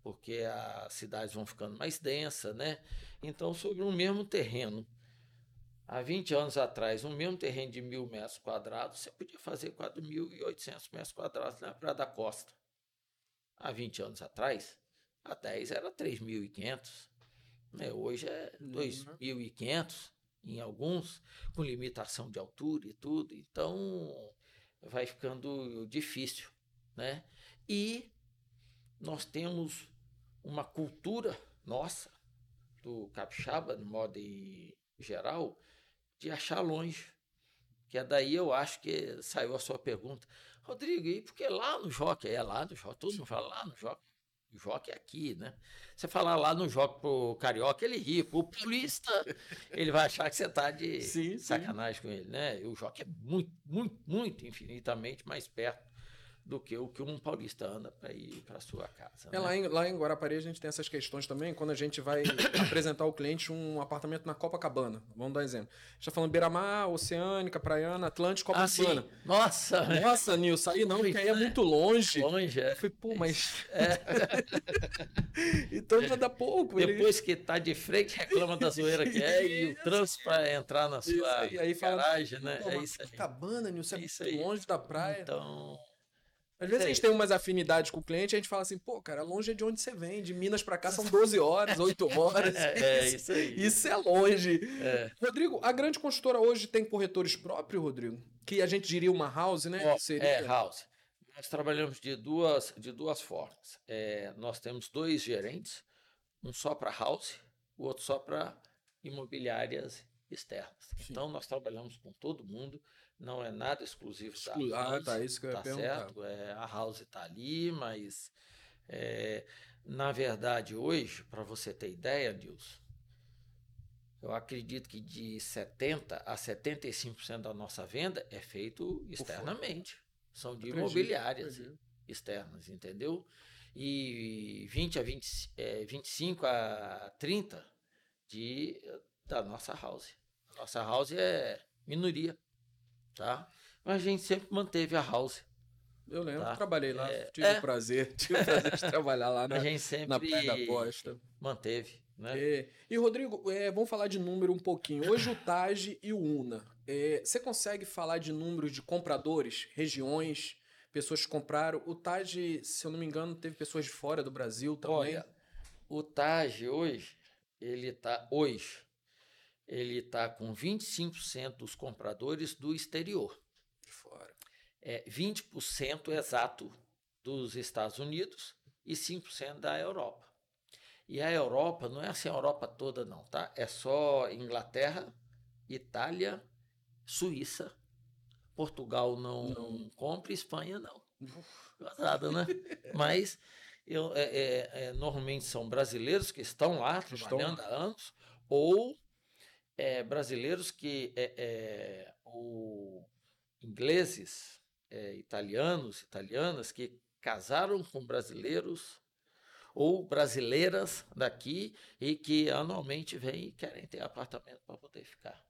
porque as cidades vão ficando mais densas, né? Então, sobre um mesmo terreno, há 20 anos atrás, um mesmo terreno de mil metros quadrados, você podia fazer 4.800 metros quadrados na Praia da Costa. Há 20 anos atrás, a 10 era 3.500. Né? Hoje é 2.500 em alguns, com limitação de altura e tudo. Então, vai ficando difícil. Né? E nós temos uma cultura nossa, do capixaba, de modo geral, de achar longe. Que é daí eu acho que saiu a sua pergunta. Rodrigo, e porque lá no Jockey? É lá no Jockey, todo mundo fala lá no Jockey. Joque é aqui, né? Você falar lá no Joque pro Carioca, ele ri. Pro Paulista, ele vai achar que você tá de sim, sacanagem sim. com ele, né? E o Joque é muito, muito, muito infinitamente mais perto do que o que um paulista anda para ir para sua casa. É, né? lá, em, lá em Guarapari a gente tem essas questões também, quando a gente vai apresentar ao cliente um apartamento na Copacabana. Vamos dar um exemplo. A gente está falando Beira-Mar, Oceânica, Praiana, Atlântico, ah, Copacabana. Ah, Nossa! Nossa, Nilson, aí não, porque aí é muito longe. Longe, é. Eu falei, pô, mas... É. então já dá pouco. Depois ele... que tá de frente, reclama da zoeira que é e o trânsito para entrar na sua isso, aí garagem, fala, né? É isso aí. Copacabana, Nilson, é, é isso aí. longe da praia. Então... Às vezes a gente tem umas afinidades com o cliente, a gente fala assim, pô, cara, longe é de onde você vem. De Minas para cá são 12 horas, 8 horas. é, é, isso aí. Isso é longe. É. Rodrigo, a grande construtora hoje tem corretores próprios, Rodrigo? Que a gente diria uma house, né? Oh, Seria... É, house. Nós trabalhamos de duas, de duas formas. É, nós temos dois gerentes, um só para house, o outro só para imobiliárias externas. Sim. Então, nós trabalhamos com todo mundo não é nada exclusivo Exclu da House. Ah, tá, isso que eu ia tá perguntar. certo? É, a House está ali, mas é, na verdade hoje, para você ter ideia, Nilson, eu acredito que de 70% a 75% da nossa venda é feito externamente. São de acredito, imobiliárias acredito. externas, entendeu? E 20 a 20, é, 25 a 30 de, da nossa house. Nossa house é minoria tá? Mas a gente sempre manteve a house. Eu lembro, tá? trabalhei lá, é, tive é. o prazer, tive o prazer de trabalhar lá na, a gente sempre na Praia da Costa. Manteve, né? É. E, Rodrigo, é, vamos falar de número um pouquinho. Hoje o TAG e o UNA, é, você consegue falar de números de compradores, regiões, pessoas que compraram. O Taj, se eu não me engano, teve pessoas de fora do Brasil também. Olha, o Taj hoje, ele está hoje, ele está com 25% dos compradores do exterior. De fora. É 20% exato dos Estados Unidos e 5% da Europa. E a Europa não é assim a Europa toda não, tá? É só Inglaterra, Itália, Suíça, Portugal não, não. compra, Espanha não. Gozada, né? Mas eu, é, é, é, normalmente são brasileiros que estão lá trabalhando estão... há anos, ou é, brasileiros que é, é, o, ingleses, italianos, italianas que casaram com brasileiros ou brasileiras daqui e que anualmente vêm e querem ter apartamento para poder ficar.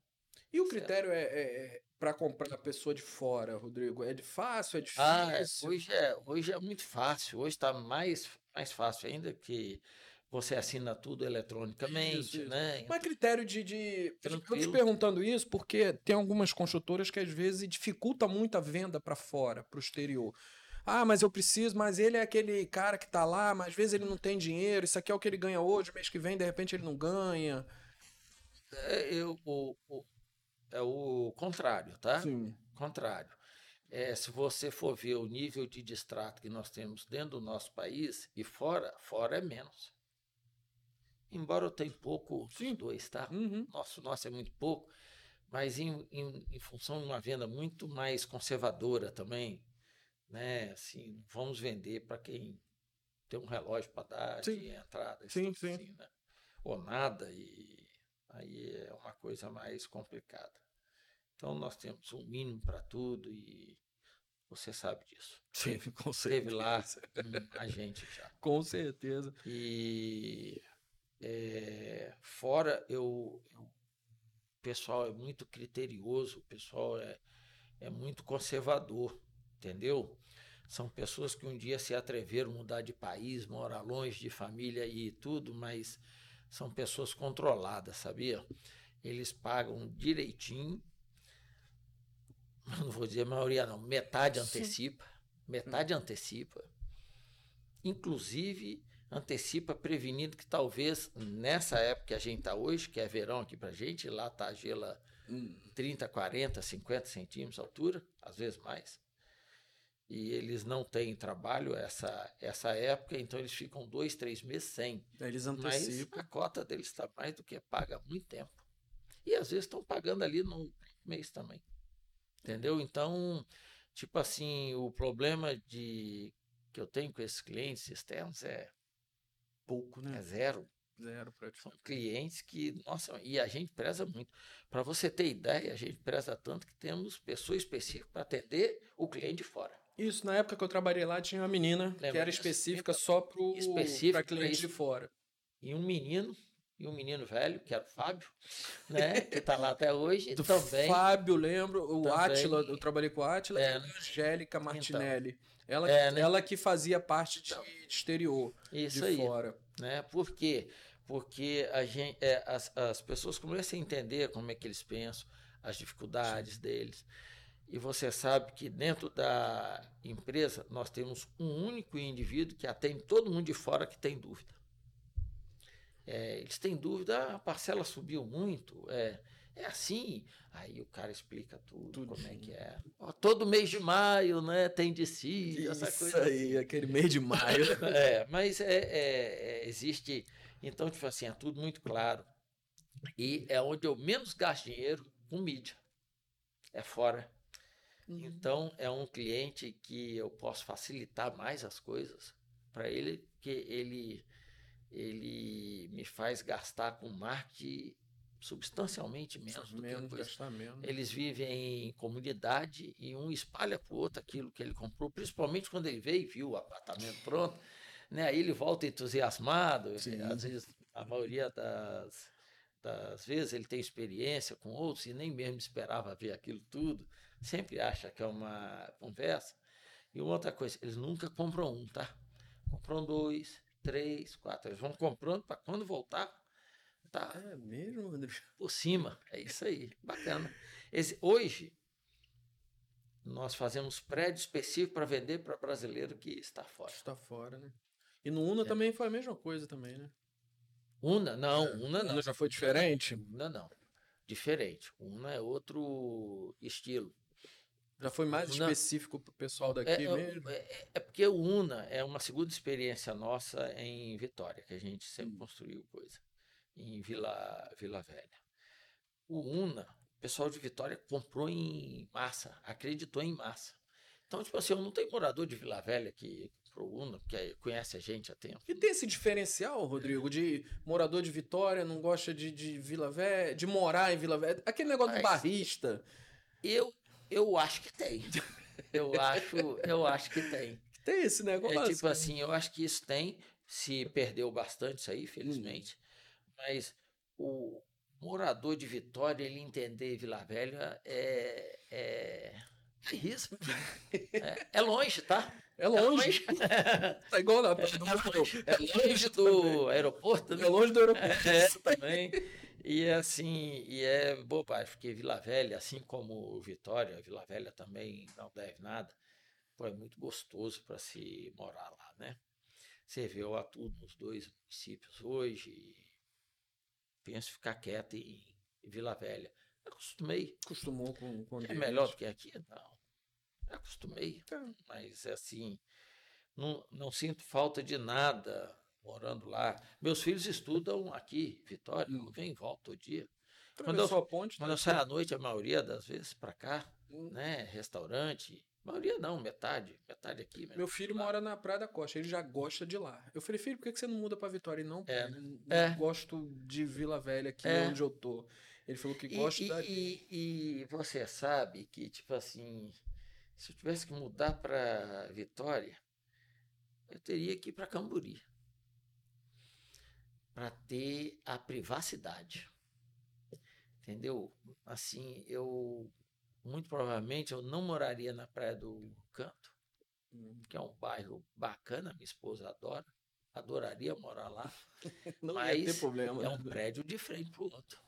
E o critério é, é, é para comprar a pessoa de fora, Rodrigo? É de fácil, é difícil? Ah, é, hoje, é, hoje é muito fácil. Hoje está mais, mais fácil ainda que você assina tudo eletronicamente, isso, isso. né? Mas critério de, de... eu te perguntando isso porque tem algumas construtoras que às vezes dificulta muito a venda para fora, para o exterior. Ah, mas eu preciso, mas ele é aquele cara que está lá, mas às vezes ele não tem dinheiro, isso aqui é o que ele ganha hoje, mês que vem, de repente ele não ganha. É, eu, o, o, é o contrário, tá? Sim. Contrário. É, se você for ver o nível de distrato que nós temos dentro do nosso país e fora, fora é menos. Embora eu tenha pouco Sim. dois, tá? Uhum. Nosso, nosso é muito pouco, mas em, em, em função de uma venda muito mais conservadora também, né? Assim, vamos vender para quem tem um relógio para dar sim. de entrada, sim, sim. Assim, né? ou nada, e aí é uma coisa mais complicada. Então nós temos um mínimo para tudo e você sabe disso. Sim, com certeza. Teve lá a gente já. Com certeza. E é, fora eu, eu, o pessoal é muito criterioso, o pessoal é, é muito conservador, entendeu? São pessoas que um dia se atreveram a mudar de país, morar longe de família e tudo, mas são pessoas controladas, sabia? Eles pagam direitinho, não vou dizer a maioria não, metade antecipa, metade antecipa. Inclusive antecipa prevenindo que talvez nessa época que a gente está hoje, que é verão aqui para gente, lá está a gela 30, 40, 50 centímetros de altura, às vezes mais e eles não têm trabalho essa, essa época, então eles ficam dois, três meses sem. Eles antecipam. Mas a cota deles está mais do que paga há muito tempo. E às vezes estão pagando ali no mês também. Entendeu? Então, tipo assim, o problema de que eu tenho com esses clientes externos é pouco, né? É zero. Zero praticamente. São clientes que, nossa, e a gente preza muito. Para você ter ideia, a gente preza tanto que temos pessoas específicas para atender o cliente de fora. Isso, na época que eu trabalhei lá, tinha uma menina Lembra que era específica então, só para cliente de fora. E um menino, e um menino velho, que era o Fábio, né? que está lá até hoje. Do também. Fábio, lembro. O Átila, eu trabalhei com o Átila é, e a Angélica então. Martinelli. Então, ela, é, né? ela que fazia parte de, então, exterior, isso de aí, fora. Né? Por quê? Porque a gente, é, as, as pessoas começam a entender como é que eles pensam, as dificuldades Sim. deles. E você sabe que dentro da empresa nós temos um único indivíduo que atende todo mundo de fora que tem dúvida. É, eles têm dúvida, ah, a parcela subiu muito, é, é assim. Aí o cara explica tudo, tudo como é que é. Ó, todo mês de maio, né, tem de si, essa coisa. aí, aquele mês de maio. é, mas é, é, é, existe, então, tipo assim, é tudo muito claro. E é onde eu menos gasto dinheiro com mídia. É fora Uhum. Então, é um cliente que eu posso facilitar mais as coisas para ele, que ele, ele me faz gastar com marketing substancialmente menos do menos, que gastar menos. Eles vivem em comunidade e um espalha para o outro aquilo que ele comprou, principalmente quando ele veio e viu o apartamento pronto. Né? Aí ele volta entusiasmado, Sim. às vezes a maioria das, das vezes ele tem experiência com outros e nem mesmo esperava ver aquilo tudo sempre acha que é uma conversa. E uma outra coisa, eles nunca compram um, tá? Compram dois, três, quatro. Eles vão comprando para quando voltar, tá? É mesmo, André? Por cima. É isso aí. Bacana. Esse, hoje, nós fazemos prédio específico para vender para brasileiro que está fora. Está fora, né? E no Una é. também foi a mesma coisa também, né? Una, não, é. Una não. Una já foi diferente? Una não. Diferente. Una é outro estilo. Já foi mais Una, específico para o pessoal daqui é, é mesmo? É, é, porque o Una é uma segunda experiência nossa em Vitória, que a gente sempre hum. construiu coisa, em Vila, Vila Velha. O Una, o pessoal de Vitória comprou em massa, acreditou em massa. Então, tipo assim, eu não tenho morador de Vila Velha que pro Una, que conhece a gente há tempo. E tem esse diferencial, Rodrigo, de morador de Vitória, não gosta de, de Vila Velha, de morar em Vila Velha, aquele negócio Mas, do barrista. Eu, eu acho que tem. Eu acho, eu acho que tem. Tem esse negócio. É tipo assim, eu acho que isso tem, se perdeu bastante isso aí, felizmente. Hum. Mas o morador de Vitória, ele entender Vila Velha é, é, é isso. É, é longe, tá? É longe. tá igual na é, longe, é longe do aeroporto, né? É longe do aeroporto. É, também. E assim, e é bobagem, porque Vila Velha, assim como Vitória, Vila Velha também não deve nada, pô, é muito gostoso para se morar lá, né? Você vê, eu atuo nos dois municípios hoje, penso ficar quieto em Vila Velha. Acostumei. Acostumou com, com É melhor do que aqui? Não acostumei, mas é assim, não, não sinto falta de nada morando lá. Meus filhos estudam aqui, Vitória, hum. vem e volta todo dia. Quando eu, ponte, quando né? eu saio à noite, a maioria das vezes para cá, hum. né, restaurante, maioria não, metade, metade aqui. Metade Meu filho lá. mora na Praia da Costa, ele já gosta de lá. Eu falei, filho, por que você não muda para Vitória? Não, é. não é. gosto de Vila Velha aqui é. onde eu tô. Ele falou que gosta. E, da... e, e você sabe que, tipo assim, se eu tivesse que mudar para Vitória, eu teria que ir para Camburi para ter a privacidade. Entendeu? Assim, eu muito provavelmente eu não moraria na Praia do Canto, hum. que é um bairro bacana, minha esposa adora, adoraria morar lá. não mas ia ter problema. É um prédio de frente para o outro.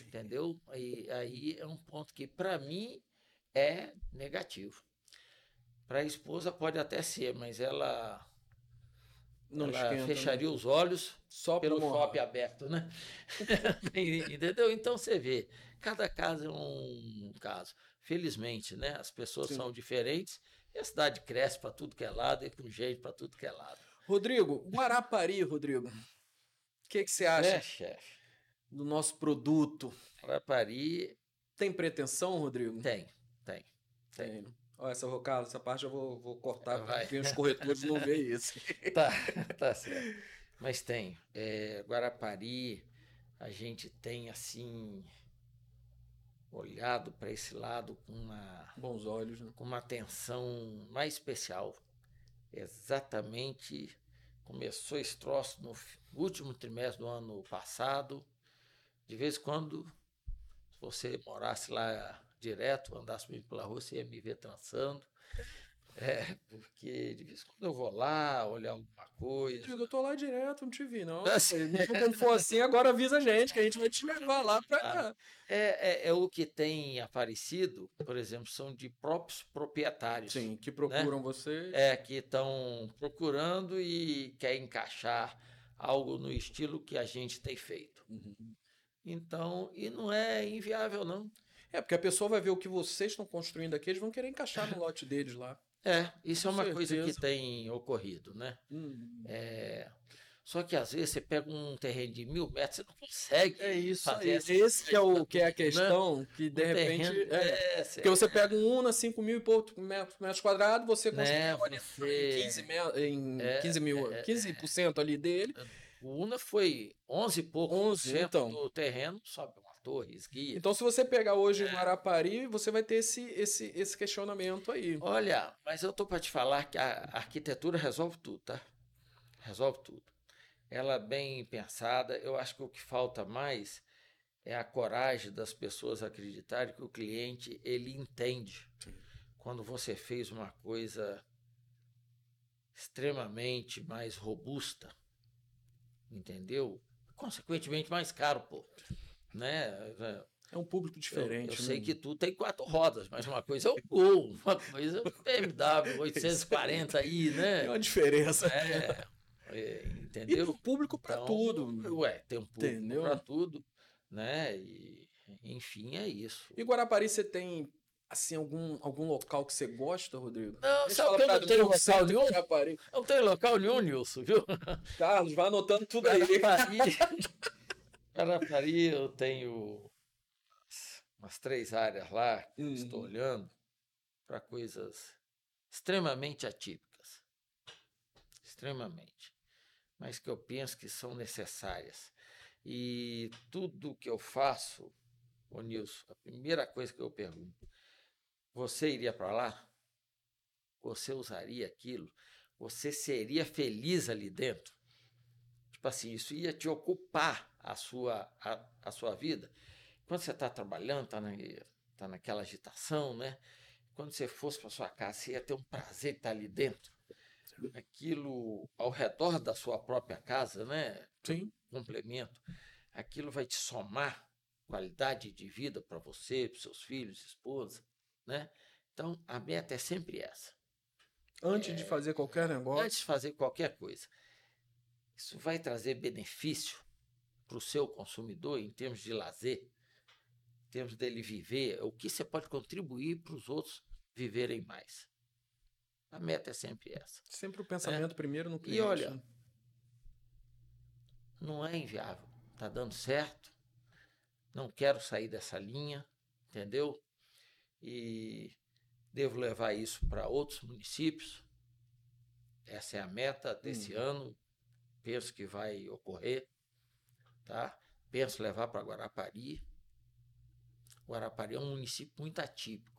Entendeu? Aí, aí é um ponto que, para mim, é negativo. Para a esposa pode até ser, mas ela não ela esquenta, fecharia né? os olhos só pelo shopping aberto, né? Entendeu? Então você vê, cada caso é um caso. Felizmente, né? As pessoas Sim. são diferentes e a cidade cresce para tudo que é lado e com jeito para tudo que é lado. Rodrigo, Guarapari, Rodrigo. O que, que você acha é, chefe. do nosso produto? Guarapari. Tem pretensão, Rodrigo? Tem, tem. Tem. tem. Olha, essa, Carlos, essa parte eu vou, vou cortar porque os corretores não veem isso. tá, tá certo. Mas tem. É, Guarapari, a gente tem assim olhado para esse lado com uma bons olhos, né? com uma atenção mais especial. Exatamente começou esse troço no último trimestre do ano passado. De vez em quando, se você morasse lá direto, andasse comigo pela rua, você ia me ver trançando. É, porque de vez em quando eu vou lá olhar alguma coisa. Digo, eu tô lá direto, não te vi, não. Quando for assim, agora avisa a gente, que a gente vai te levar lá pra. Ah, é, é, é, o que tem aparecido, por exemplo, são de próprios proprietários. Sim, que procuram né? você. É, que estão procurando e quer encaixar algo no estilo que a gente tem feito. Uhum. Então, e não é inviável, não. É, porque a pessoa vai ver o que vocês estão construindo aqui, eles vão querer encaixar no lote deles lá. É, isso Com é uma certeza. coisa que tem ocorrido, né? Hum. É, só que às vezes você pega um terreno de mil metros, você não consegue. É isso fazer Esse que é, o, que é a questão, né? que de um repente. Terreno, é, é, porque você pega um Una, 5 mil e pouco metros, quadrados, você né? consegue você... em 15, em é, 15 mil, é, 15% ali dele. O Una foi 11 e pouco 11, então. do terreno, sobe Então, se você pegar hoje é. Guarapari, você vai ter esse, esse, esse questionamento aí. Olha, mas eu tô para te falar que a arquitetura resolve tudo, tá? Resolve tudo. Ela é bem pensada. Eu acho que o que falta mais é a coragem das pessoas acreditarem que o cliente ele entende Sim. quando você fez uma coisa extremamente mais robusta, entendeu? Consequentemente mais caro, pô né? É um público diferente. Eu, eu né? sei que tu tem quatro rodas, mas uma coisa é o Gol, uma coisa é o BMW 840 aí, né? Tem uma diferença. É, é, entendeu? E tem público para Então, tudo. Ué, tem um público para tudo, né? E, enfim, é isso. E Guarapari, você tem assim algum, algum local que você gosta, Rodrigo? Não, Deixa sabe eu eu não tenho local de nenhum? Guarapari. Não tem local nenhum, Nilson, viu? Carlos, vai anotando tudo aí. Guarapari eu tenho umas três áreas lá que eu Uhum. estou olhando para coisas extremamente atípicas. Extremamente. Mas que eu penso que são necessárias. E tudo que eu faço, ô Nilson, a primeira coisa que eu pergunto, você iria para lá? Você usaria aquilo? Você seria feliz ali dentro? Tipo assim, isso ia te ocupar a sua, a, a sua vida. Quando você está trabalhando, está na, tá naquela agitação, né? Quando você fosse para sua casa, você ia ter um prazer estar ali dentro. Aquilo ao redor da sua própria casa, né? Sim. Complemento. Aquilo vai te somar qualidade de vida para você, para seus filhos, esposa, né? Então, a meta é sempre essa Antes de fazer qualquer negócio. antes de fazer qualquer coisa. Isso vai trazer benefício para o seu consumidor em termos de lazer, em termos dele viver, o que você pode contribuir para os outros viverem mais. A meta é sempre essa. Sempre o pensamento primeiro no cliente. E olha, né? não é inviável. Está dando certo. Não quero sair dessa linha, entendeu? E devo levar isso para outros municípios. Essa é a meta desse ano. Penso que vai ocorrer, tá? Penso levar para Guarapari. Guarapari é um município muito atípico.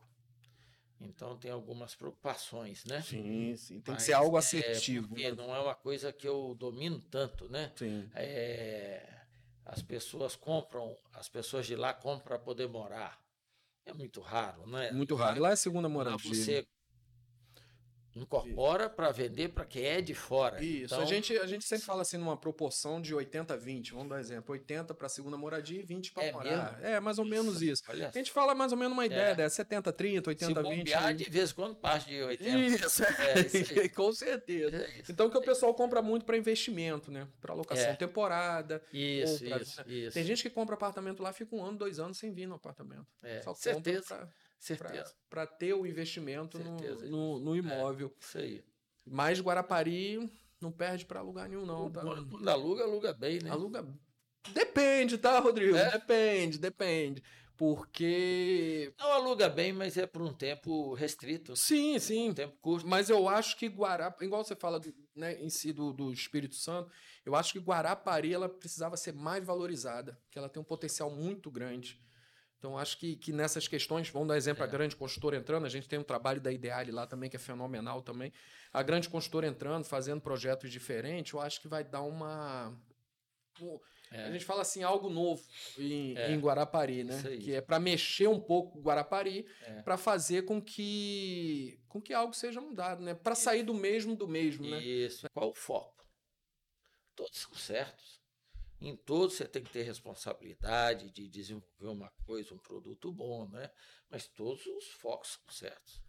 Então tem algumas preocupações, né? Sim, sim. Tem que Mas, ser algo é, assertivo. porque né? não é uma coisa que eu domino tanto, né? Sim. É, as pessoas compram, as pessoas de lá compram para poder morar. É muito raro, né? Muito raro. Lá é segunda Lá moradia. você incorpora para vender para quem é de fora. Isso, Então, a, gente, a gente sempre fala assim numa proporção de 80 a 20. Vamos dar um exemplo: 80 para segunda moradia e 20 para É morar. É, mais ou menos isso. Olha, A gente fala mais ou menos uma ideia É. dessa: 70 30, se 80 20. bombear, de vez em quando passa de 80. Isso, É, isso aí. com certeza. É isso. Então que o pessoal compra muito para investimento, né? Para alocação É. Isso, temporada. ou pra- isso, isso. Tem gente que compra apartamento lá, fica um ano, dois anos sem vir no apartamento. É, Só certeza, compra certeza. para ter o investimento no, no, no imóvel. Isso aí. Mas Guarapari não perde para lugar nenhum, não. Tá? Quando aluga, aluga bem, né? Aluga. Depende, tá, Rodrigo? É? Depende, depende. Porque. Não aluga bem, mas é por um tempo restrito, Sim, sim. um tempo curto. Mas eu acho que Guarapari, igual você fala do, né, em si do, do Espírito Santo, eu acho que Guarapari ela precisava ser mais valorizada, que ela tem um potencial muito grande. Então, acho que, que nessas questões, vamos dar exemplo, a É. grande consultora entrando, a gente tem um trabalho da Ideale lá também, que é fenomenal também. A grande consultora entrando, fazendo projetos diferentes, eu acho que vai dar uma. um- É. A gente fala assim, algo novo em, É. em Guarapari, né? Isso. Que é para mexer um pouco o Guarapari, É. para fazer com que com que algo seja mudado, né? Para sair do mesmo do mesmo, né? Isso. Qual o foco? Todos são certos. Em todos você tem que ter responsabilidade de desenvolver uma coisa, um produto bom, né? Mas todos os focos são certos.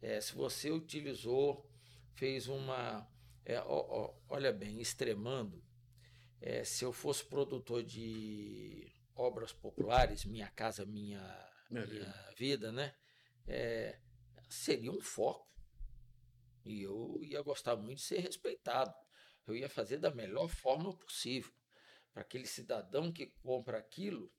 É, se você utilizou, fez uma. é, ó- ó, olha bem, extremando, é, se eu fosse produtor de obras populares, Minha Casa Minha, Minha Vida, né? É, seria um foco. E eu ia gostar muito de ser respeitado. Eu ia fazer da melhor forma possível. Para aquele cidadão que compra aquilo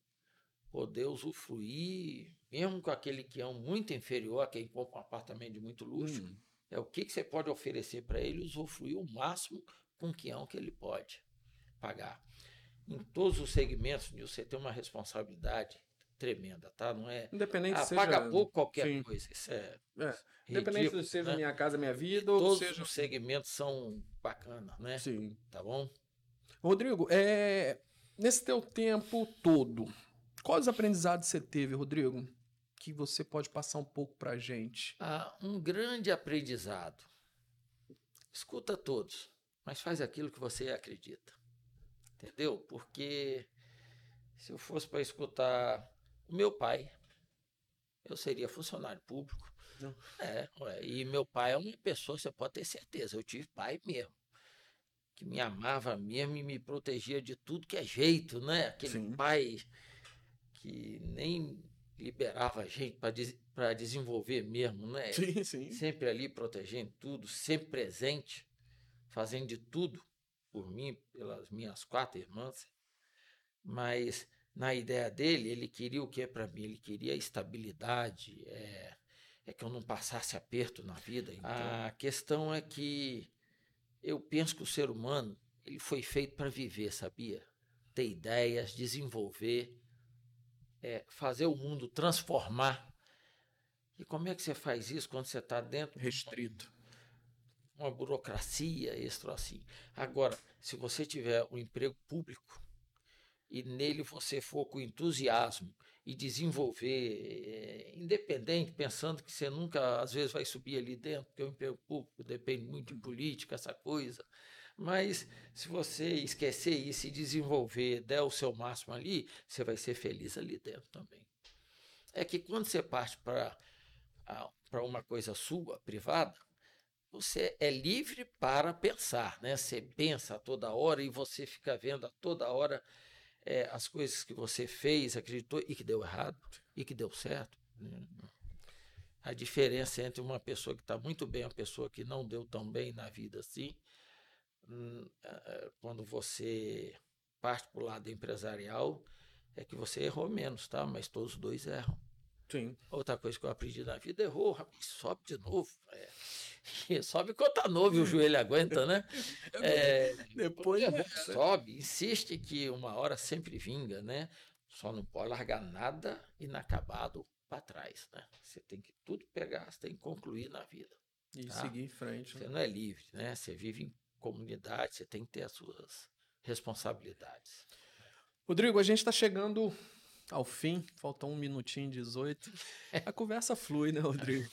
poder usufruir, mesmo com aquele que é um muito inferior a quem compra um apartamento de muito luxo. Hum. É o que, que você pode oferecer para ele usufruir o máximo com o que é o que ele pode pagar. Em todos os segmentos, Nilson, você tem uma responsabilidade tremenda, tá? Não é. Independente Ah, seja. paga pouco qualquer sim. coisa. Isso é. É, Independente ridículo, se seja né? minha casa, minha vida, ou Todos seja. os segmentos são bacanas, né? Sim. Tá bom? Rodrigo, é, nesse teu tempo todo, quais aprendizados você teve, Rodrigo? Que você pode passar um pouco pra gente. Ah, um grande aprendizado. Escuta todos, mas faz aquilo que você acredita. Entendeu? Porque se eu fosse para escutar meu pai. Eu seria funcionário público. Não. É, ué, e meu pai é uma pessoa, você pode ter certeza, eu tive pai mesmo. Que me amava mesmo e me protegia de tudo que é jeito, né? Aquele Sim. pai que nem liberava a gente para desenvolver mesmo, né? Sim, sim. Sempre ali protegendo tudo, sempre presente, fazendo de tudo por mim, pelas minhas quatro irmãs. Mas na ideia dele, ele queria o que para mim? Ele queria estabilidade, é, é que eu não passasse aperto na vida. Então, a questão é que eu penso que o ser humano ele foi feito para viver, sabia? Ter ideias, desenvolver, é, fazer o mundo transformar. E como é que você faz isso quando você está dentro Restrito. uma burocracia, isso assim. Agora, se você tiver um emprego público e nele você for com entusiasmo e desenvolver, é, independente, pensando que você nunca, às vezes, vai subir ali dentro, porque o emprego público depende muito de política, essa coisa. Mas se você esquecer e desenvolver, der o seu máximo ali, você vai ser feliz ali dentro também. É que quando você parte para para uma coisa sua, privada, você é livre para pensar, né? Você pensa a toda hora e você fica vendo a toda hora é, as coisas que você fez, acreditou e que deu errado e que deu certo. Né? A diferença entre uma pessoa que está muito bem e uma pessoa que não deu tão bem na vida assim, hum, quando você parte para o lado empresarial, é que você errou menos, tá? Mas todos os dois erram. Sim. Outra coisa que eu aprendi na vida, errou, sobe de novo. É. Sobe quando tá novo e o joelho aguenta, né? É, Depois sobe, insiste que uma hora sempre vinga, né? Só não pode largar nada inacabado para trás, né? Você tem que tudo pegar, você tem que concluir na vida. E Tá. seguir em frente. Você né? não é livre, né? Você vive em comunidade, você tem que ter as suas responsabilidades. Rodrigo, a gente está chegando ao fim, falta um minutinho e 18. A conversa flui, né, Rodrigo?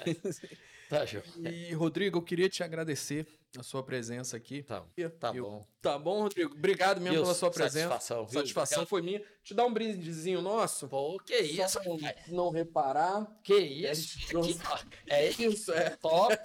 Tá? E, Rodrigo, eu queria te agradecer a sua presença aqui. Tá, tá Eu- bom. Tá bom, Rodrigo? Obrigado mesmo Viu? pela sua presença. Satisfação, viu? Satisfação foi minha. Te dar um brindezinho nosso. Pô, que isso, Só não reparar. Que isso? Nossa. Aqui, ó. É Isso, é. top.